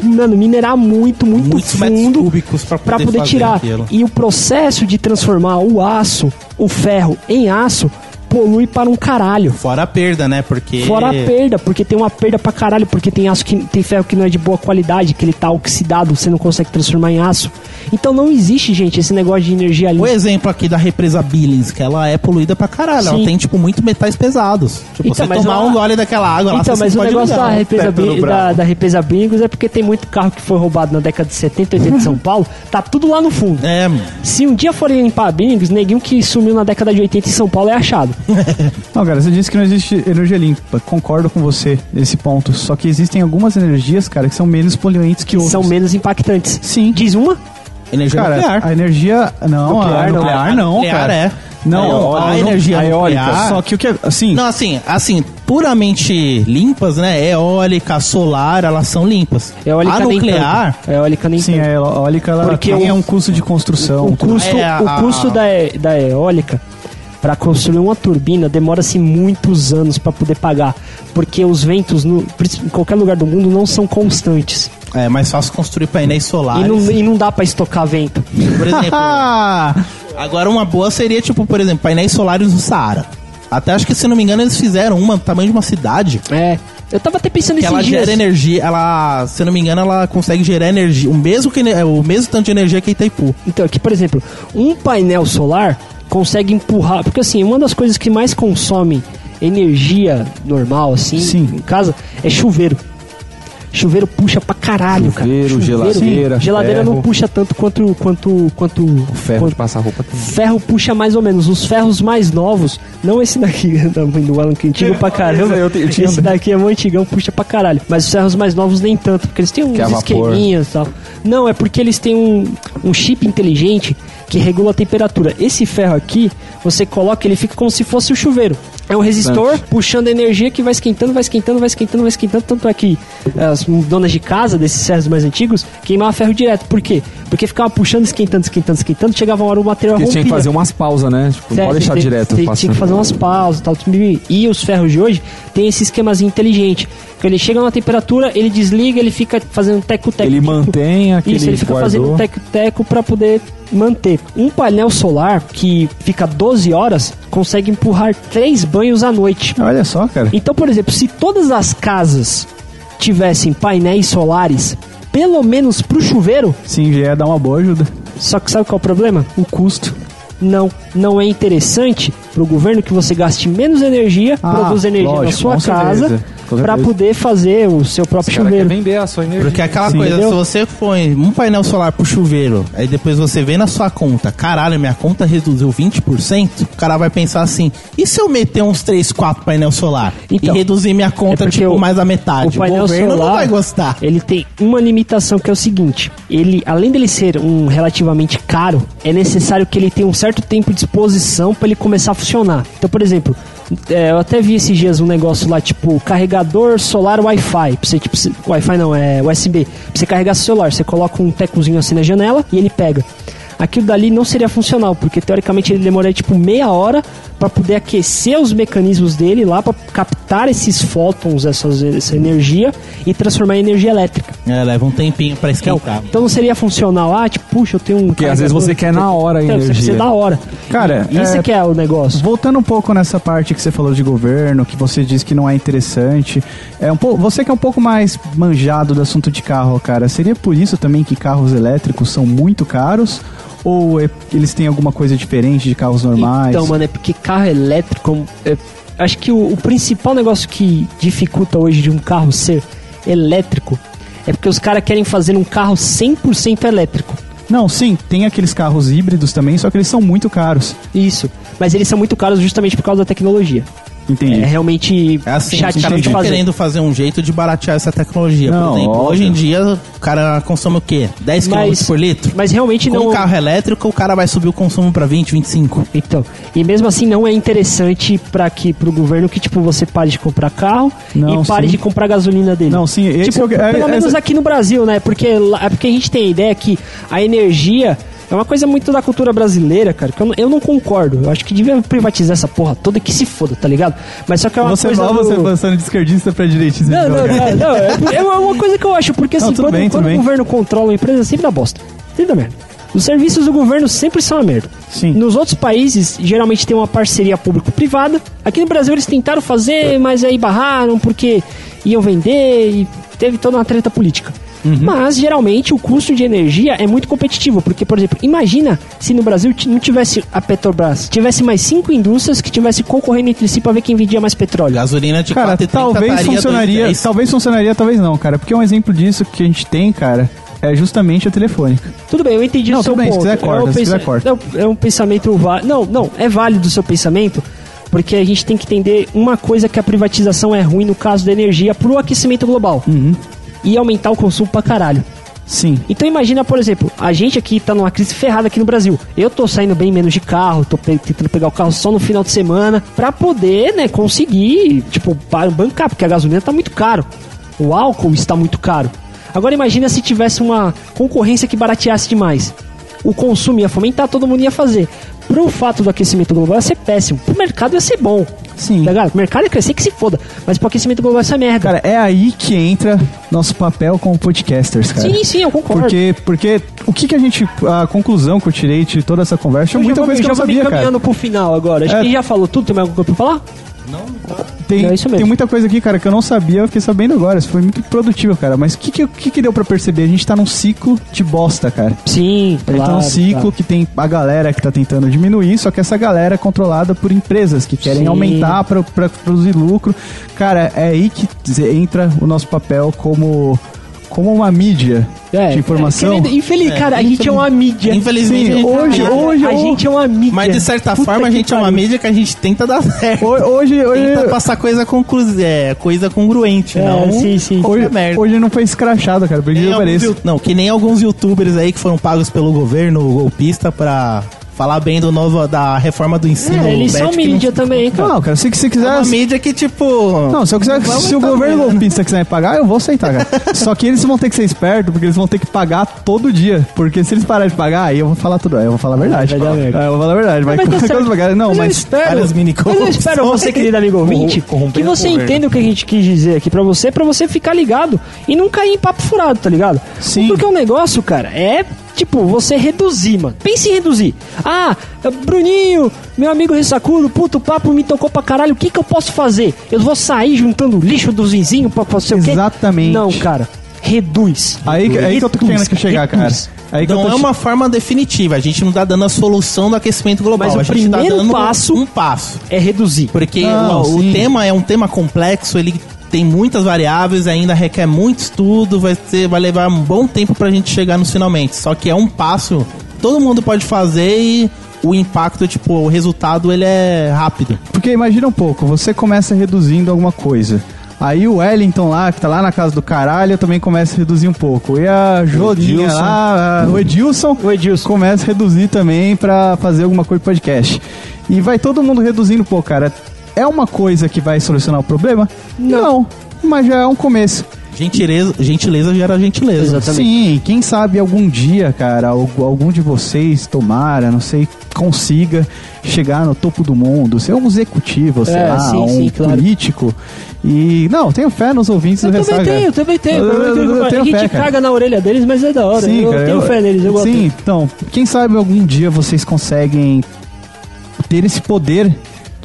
Mano, minerar muito, muito Muitos fundo cúbicos pra pra poder poder fazer tirar. aquilo. E o processo de transformar o aço, o ferro, em aço, polui para um caralho. Fora a perda, né? Porque. Fora a perda, porque tem uma perda pra caralho, porque tem aço que tem ferro que não é de boa qualidade, que ele tá oxidado, você não consegue transformar em aço. Então não existe, gente, esse negócio de energia O limpa. exemplo aqui da represa Billings, que ela é poluída pra caralho. Ela Sim. tem, tipo, muito metais pesados. Tipo, Então, você tomar ela- um gole daquela água lá, Então, você mas o pode negócio ligar da um represa, teto no Bi- da, da represa Bingos é porque tem muito carro que foi roubado na década de 70, 80 em São Paulo, tá tudo lá no fundo. É, Se um dia forem limpar a Bingos, neguinho que sumiu na década de 80 em São Paulo é achado. Não, cara, você disse que não existe energia limpa. Concordo com você nesse ponto. Só que existem algumas energias, cara, que são menos poluentes que outras. São menos impactantes. Sim. Diz uma? energia Cara, nuclear. a energia. Não, Nuclear a não. nuclear não, nuclear cara. é. Não, a, a energia a eólica. nuclear. Só que o que. Assim. Não, assim, assim, puramente limpas, né? Eólica, solar, elas são limpas. Eólica a nem nuclear. tanto. Eólica nem Sim, tanto. a eólica ela Porque tem o- um custo de construção. O custo, É, a- o custo da, e- da eólica para construir uma turbina demora-se muitos anos para poder pagar, porque os ventos no, em qualquer lugar do mundo não são constantes É mais fácil construir painéis e solares. não, e não dá para estocar vento. Por exemplo, agora uma boa seria, tipo, por exemplo, painéis solares no Saara. Até acho que, se não me engano, eles fizeram uma do tamanho de uma cidade. É, eu tava até pensando Que nesses ela dias. gera energia, ela, se eu não me engano, ela consegue gerar energia, o mesmo, que, é, o mesmo tanto de energia que Itaipu. Então, aqui, por exemplo, um painel solar consegue empurrar. Porque, assim, uma das coisas que mais consome energia normal, assim, Sim. em casa, é chuveiro. Chuveiro puxa pra caralho, Chuveiro, cara. geladeira, Geladeira não ferro. puxa tanto quanto. quanto, quanto O ferro quanto- de passar roupa tem. Ferro puxa mais ou menos. Os ferros mais novos, não esse daqui, da mãe do Alan, que é antigo pra caramba. Eu eu tinha- esse daqui é muito antigão, puxa pra caralho. Mas os ferros mais novos nem tanto, porque eles têm uns é a vapor. esqueminhas e tal. Não, é porque eles têm um, um chip inteligente que regula a temperatura. Esse ferro aqui, você coloca, ele fica como se fosse o chuveiro. É um resistor puxando energia que vai esquentando, vai esquentando, vai esquentando, vai esquentando. Tanto é que as donas de casa desses ferros mais antigos queimavam ferro direto. Por quê? Porque ficava puxando, esquentando, esquentando, esquentando. Chegava uma hora o material Porque tinha que rompia. fazer umas pausas, né? Tipo, não Certo, pode deixar tem- direto tem- Tinha que fazer umas pausas e tal. E os ferros de hoje tem esse esquemazinho inteligente. Ele chega na temperatura, ele desliga, ele fica fazendo teco-teco. Ele mantém aquele Isso, ele fica guardou. fazendo teco-teco pra poder manter. Um painel solar que fica 12 horas consegue empurrar três banhos à noite. Olha só, cara. Então, por exemplo, se todas as casas tivessem painéis solares, pelo menos pro chuveiro, Sim, já ia dar uma boa ajuda. só que sabe qual é o problema? O custo. Não, não é interessante pro governo que você gaste menos energia, Ah, produza energia na lógico, sua com casa, certeza. poder fazer o seu próprio Os cara quer chuveiro. vender a sua energia. Porque é aquela Sim. coisa, Entendeu? se você põe um painel solar pro chuveiro, aí depois você vê na sua conta, caralho, minha conta reduziu 20%, o cara vai pensar assim, e se eu meter uns 3, 4 painel solar Então, e reduzir minha conta, porque tipo, o- mais a metade? O painel governo solar não vai gostar. Ele tem uma limitação que é o seguinte: ele, além dele ser um relativamente caro, é necessário que ele tenha um certo tempo de exposição para ele começar a funcionar. Então, por exemplo, é, eu até vi esses dias um negócio lá tipo carregador solar Wi-Fi. Pra você tipo Wi-Fi não é USB. Pra você carregar seu celular, você coloca um tecozinho assim na janela e ele pega. Aquilo dali não seria funcional, porque teoricamente ele demoraria tipo meia hora para poder aquecer os mecanismos dele lá para captar esses fótons, essas, essa energia e transformar em energia elétrica. É, leva um tempinho pra Então, esquentar. então não seria funcional, ah, tipo, puxa, eu tenho um. Porque às vezes você quer na hora a Então, Você energia. precisa da hora. Cara, E isso é- é que é o negócio. Voltando um pouco nessa parte que você falou de governo, que você disse que não é interessante, é um pouco, você que é um pouco mais manjado do assunto de carro, cara, seria por isso também que carros elétricos são muito caros? Ou é- eles têm alguma coisa diferente de carros normais? Então, mano, é porque carro elétrico. é- acho que o, o principal negócio que dificulta hoje de um carro ser elétrico é porque os caras querem fazer um carro 100% elétrico. Não, sim, tem aqueles carros híbridos também, só que eles são muito caros. Isso. Mas eles são muito caros justamente por causa da tecnologia. Entendi. é realmente É assim, chateado de fazer. querendo fazer um jeito de baratear essa tecnologia. Não, por exemplo, óbvio. hoje em dia o cara consome o quê? 10 km por litro? Mas realmente Com não. um carro elétrico, o cara vai subir o consumo pra 20, 25. Então, e mesmo assim não é interessante para que pro governo que tipo você pare de comprar carro Não, e pare sim. de comprar gasolina dele. Não, sim, esse tipo, é o que- é- pelo menos aqui no Brasil, né? Porque é porque a gente tem a ideia que a energia é uma coisa muito da cultura brasileira, cara, que eu não, eu não concordo. Eu acho que devia privatizar essa porra toda que se foda, tá ligado? Mas só que é uma Você coisa mal do... você passando de esquerdista pra direitista. Não, não, não, não, é, é uma coisa que eu acho, porque assim, Não, quando, bem, quando o governo controla uma empresa, sempre dá bosta. Sempre dá merda. Os serviços do governo sempre são uma merda. Sim. Nos outros países, geralmente tem uma parceria público-privada. Aqui no Brasil eles tentaram fazer, mas aí barraram porque iam vender e teve toda uma treta política. Uhum. Mas geralmente o custo de energia é muito competitivo, porque, por exemplo, imagina se no Brasil não tivesse a Petrobras, tivesse mais cinco indústrias que tivessem concorrendo entre si para ver quem vendia mais petróleo. Gasolina de Cara, 4,30 talvez funcionaria, 2,10. talvez funcionaria, talvez não, cara. Porque um exemplo disso que a gente tem, cara, é justamente a telefônica. Tudo bem, eu entendi Não, o seu tudo bem, se ponto. quiser corta, é um se quiser corta. Não, é um pensamento válido. Não, não, é válido o seu pensamento, porque a gente tem que entender uma coisa que a privatização é ruim no caso da energia pro aquecimento global. Uhum. E aumentar o consumo pra caralho. Sim. Então imagina, por exemplo, a gente aqui tá numa crise ferrada aqui no Brasil. Eu tô saindo bem menos de carro, tô pe- tentando pegar o carro só no final de semana pra poder, né, conseguir, tipo, ba- bancar, porque a gasolina tá muito caro. O álcool está muito caro. Agora imagina se tivesse uma concorrência que barateasse demais. O consumo ia fomentar, todo mundo ia fazer. Pro fato do aquecimento global ia ser péssimo. Pro mercado ia ser bom. Sim. Tá ligado? O mercado ia crescer que se foda. Mas pro aquecimento global ia ser merda. Cara, é aí que entra nosso papel como podcasters, cara. sim, sim, eu concordo. Porque, porque o que, que a gente. A conclusão que eu tirei de toda essa conversa é já muita vou- coisa que eu já não vou me sabia, cara. encaminhando pro final agora. Acho É. que a gente já falou tudo, tem mais alguma coisa pra falar? Tem, É isso mesmo. tem muita coisa aqui, cara, que eu não sabia, eu fiquei sabendo agora. Isso foi muito produtivo, cara. Mas o que, que, que, que deu pra perceber? A gente tá num ciclo de bosta, cara. Sim, A gente tá num ciclo que tem a galera que tá tentando diminuir, só que essa galera é controlada por empresas que querem Sim. aumentar pra, pra produzir lucro. Cara, é aí que entra o nosso papel como, como uma mídia É, de informação. querendo- Infeliz, É, cara, a gente é uma mídia. Infelizmente, Sim, a gente hoje- hoje- a gente é uma mídia. Mas de certa Puta forma a gente é uma mídia que a gente tenta dar certo. Ho- Hoje, hoje, Tenta passar coisa, conclu... é, coisa congruente, É, não. sim, sim. hoje, é merda. hoje não foi escrachado, cara. Porque eu pareço. Não, que nem alguns youtubers aí que foram pagos pelo governo golpista pra falar bem do novo, da reforma do ensino. É, eles são mídia não- também, cara. Não, cara, se você É quiser. uma mídia que, tipo. Não, se, eu quiser, Vamos se o governo golpista quiser me pagar, eu vou aceitar, cara. Só que eles vão ter que ser espertos, porque eles vão ter que pagar todo dia. Porque se eles pararem de pagar, aí eu vou falar tudo. Aí eu vou falar a verdade. Aí eu vou falar a verdade. Vai, Mas quando certo. pagar- Não, Mas eu mas. espero, mas eu espero você, querido amigo ouvinte, que você entenda o que a gente quis dizer aqui pra você, pra você ficar ligado e não cair em papo furado, tá ligado? Sim. Porque o negócio, cara, é tipo você reduzir, mano. Pense em reduzir. Ah, Bruninho, meu amigo ressacudo, puto, papo me tocou pra caralho, o que que eu posso fazer? Eu vou sair juntando lixo dos vizinhos pra fazer o quê? Exatamente. Não, cara. Reduz. Aí, aí que eu tô Reduz, querendo que chegar, cara. reduz. Aí que eu Não tô é uma forma definitiva, a gente não tá dando a solução do aquecimento global. Mas o a gente tá primeiro dando passo- um passo. É reduzir. Porque Não, o, o tema é um tema complexo, ele tem muitas variáveis, ainda requer muito estudo, vai, ser, vai levar um bom tempo pra gente chegar nos finalmente. Só que é um passo, todo mundo pode fazer e o impacto, tipo, o resultado ele é rápido. Porque imagina um pouco, você começa reduzindo alguma coisa. Aí o Wellington lá, que tá lá na casa do caralho, também começa a reduzir um pouco. E a Edilson. lá, a- o Edilson, O Edilson. começa a reduzir também pra fazer alguma coisa de podcast. E vai todo mundo reduzindo um pouco, cara. É uma coisa que vai solucionar o problema? Não. mas já é um começo. Gentileza, gentileza gera gentileza. Exatamente. Sim, quem sabe algum dia, cara, algu- algum de vocês tomara, não sei, consiga chegar no topo do mundo, ser um executivo, sei É, lá, sim, um sim, claro. político. E não, tenho fé nos ouvintes Eu do também Ressaca. tenho, eu também tenho. Eu- eu- eu a tenho gente caga na orelha deles, mas é da hora. Sim, eu cara, tenho fé neles, eu gosto. Sim, então, quem sabe algum dia vocês conseguem ter esse poder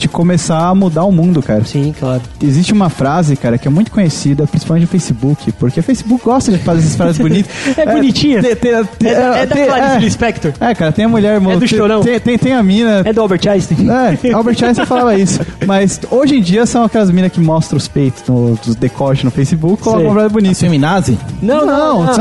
de começar a mudar o mundo, cara. Sim, claro. Existe uma frase, cara, que é muito conhecida, principalmente no Facebook, porque o Facebook gosta de fazer essas frases bonitas. É bonitinha. tem- tem- É, da- é da Clarice é. Lispector. É, cara, tem a mulher... mo- do tem- Chorão. Tem, tem, tem a mina... É do Albert Einstein. É, Albert Einstein falava isso. Mas hoje em dia são aquelas minas que mostram os peitos no, dos decotes no Facebook e colocam uma frase bonita. Feminazi? Não, Não, não, não,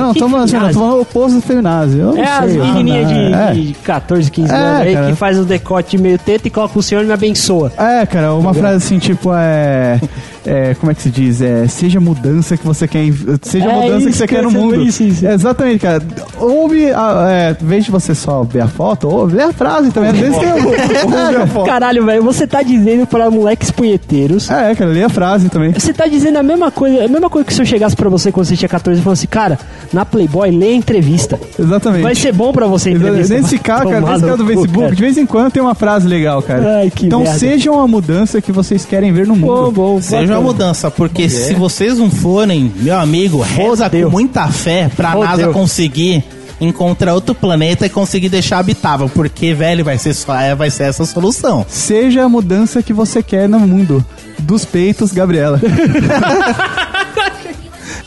assim, não, falando o oposto do feminazi. Eu não É as menininhas de, é. de 14, 15 É, anos aí cara. que faz o decote meio teto e coloca o senhor e me abençoa. É, cara, uma frase assim, tipo, é, é. Como é que se diz? É. Seja a mudança que você quer. Seja a É mudança que você que quer no mundo. isso, isso. É, exatamente, cara. Ouve, a, é, em vez de você só ver a foto, ouve, lê a frase também. Às vezes tem um. Caralho, velho, você tá dizendo pra moleques punheteiros. É, cara, lê a frase também. Você tá dizendo a mesma coisa, a mesma coisa que se eu chegasse pra você quando você tinha 14 e falasse, cara, na Playboy, lê a entrevista. Exatamente. Vai ser bom pra você a Exa- entrevista. Nesse cara, tomar nesse caso do Facebook, cara. de vez em quando tem uma frase legal, cara. Ai, que então merda. sejam a mudança que vocês querem ver no mundo. Bom, bom, Seja uma mudança, porque se vocês não forem, meu amigo, reza Fodeu. com muita fé pra Fodeu. NASA conseguir encontrar outro planeta e conseguir deixar habitável, porque, velho, vai ser só, é, vai ser essa solução. Seja a mudança que você quer no mundo. Dos peitos, Gabriela.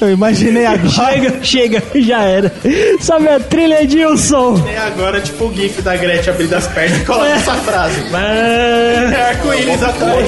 Eu imaginei agora. Chega, chega, já era. Sabe a trilha, Edilson? É agora, tipo o gif da Gretchen abrindo as pernas e coloca essa frase. É. É arco-íris atrás.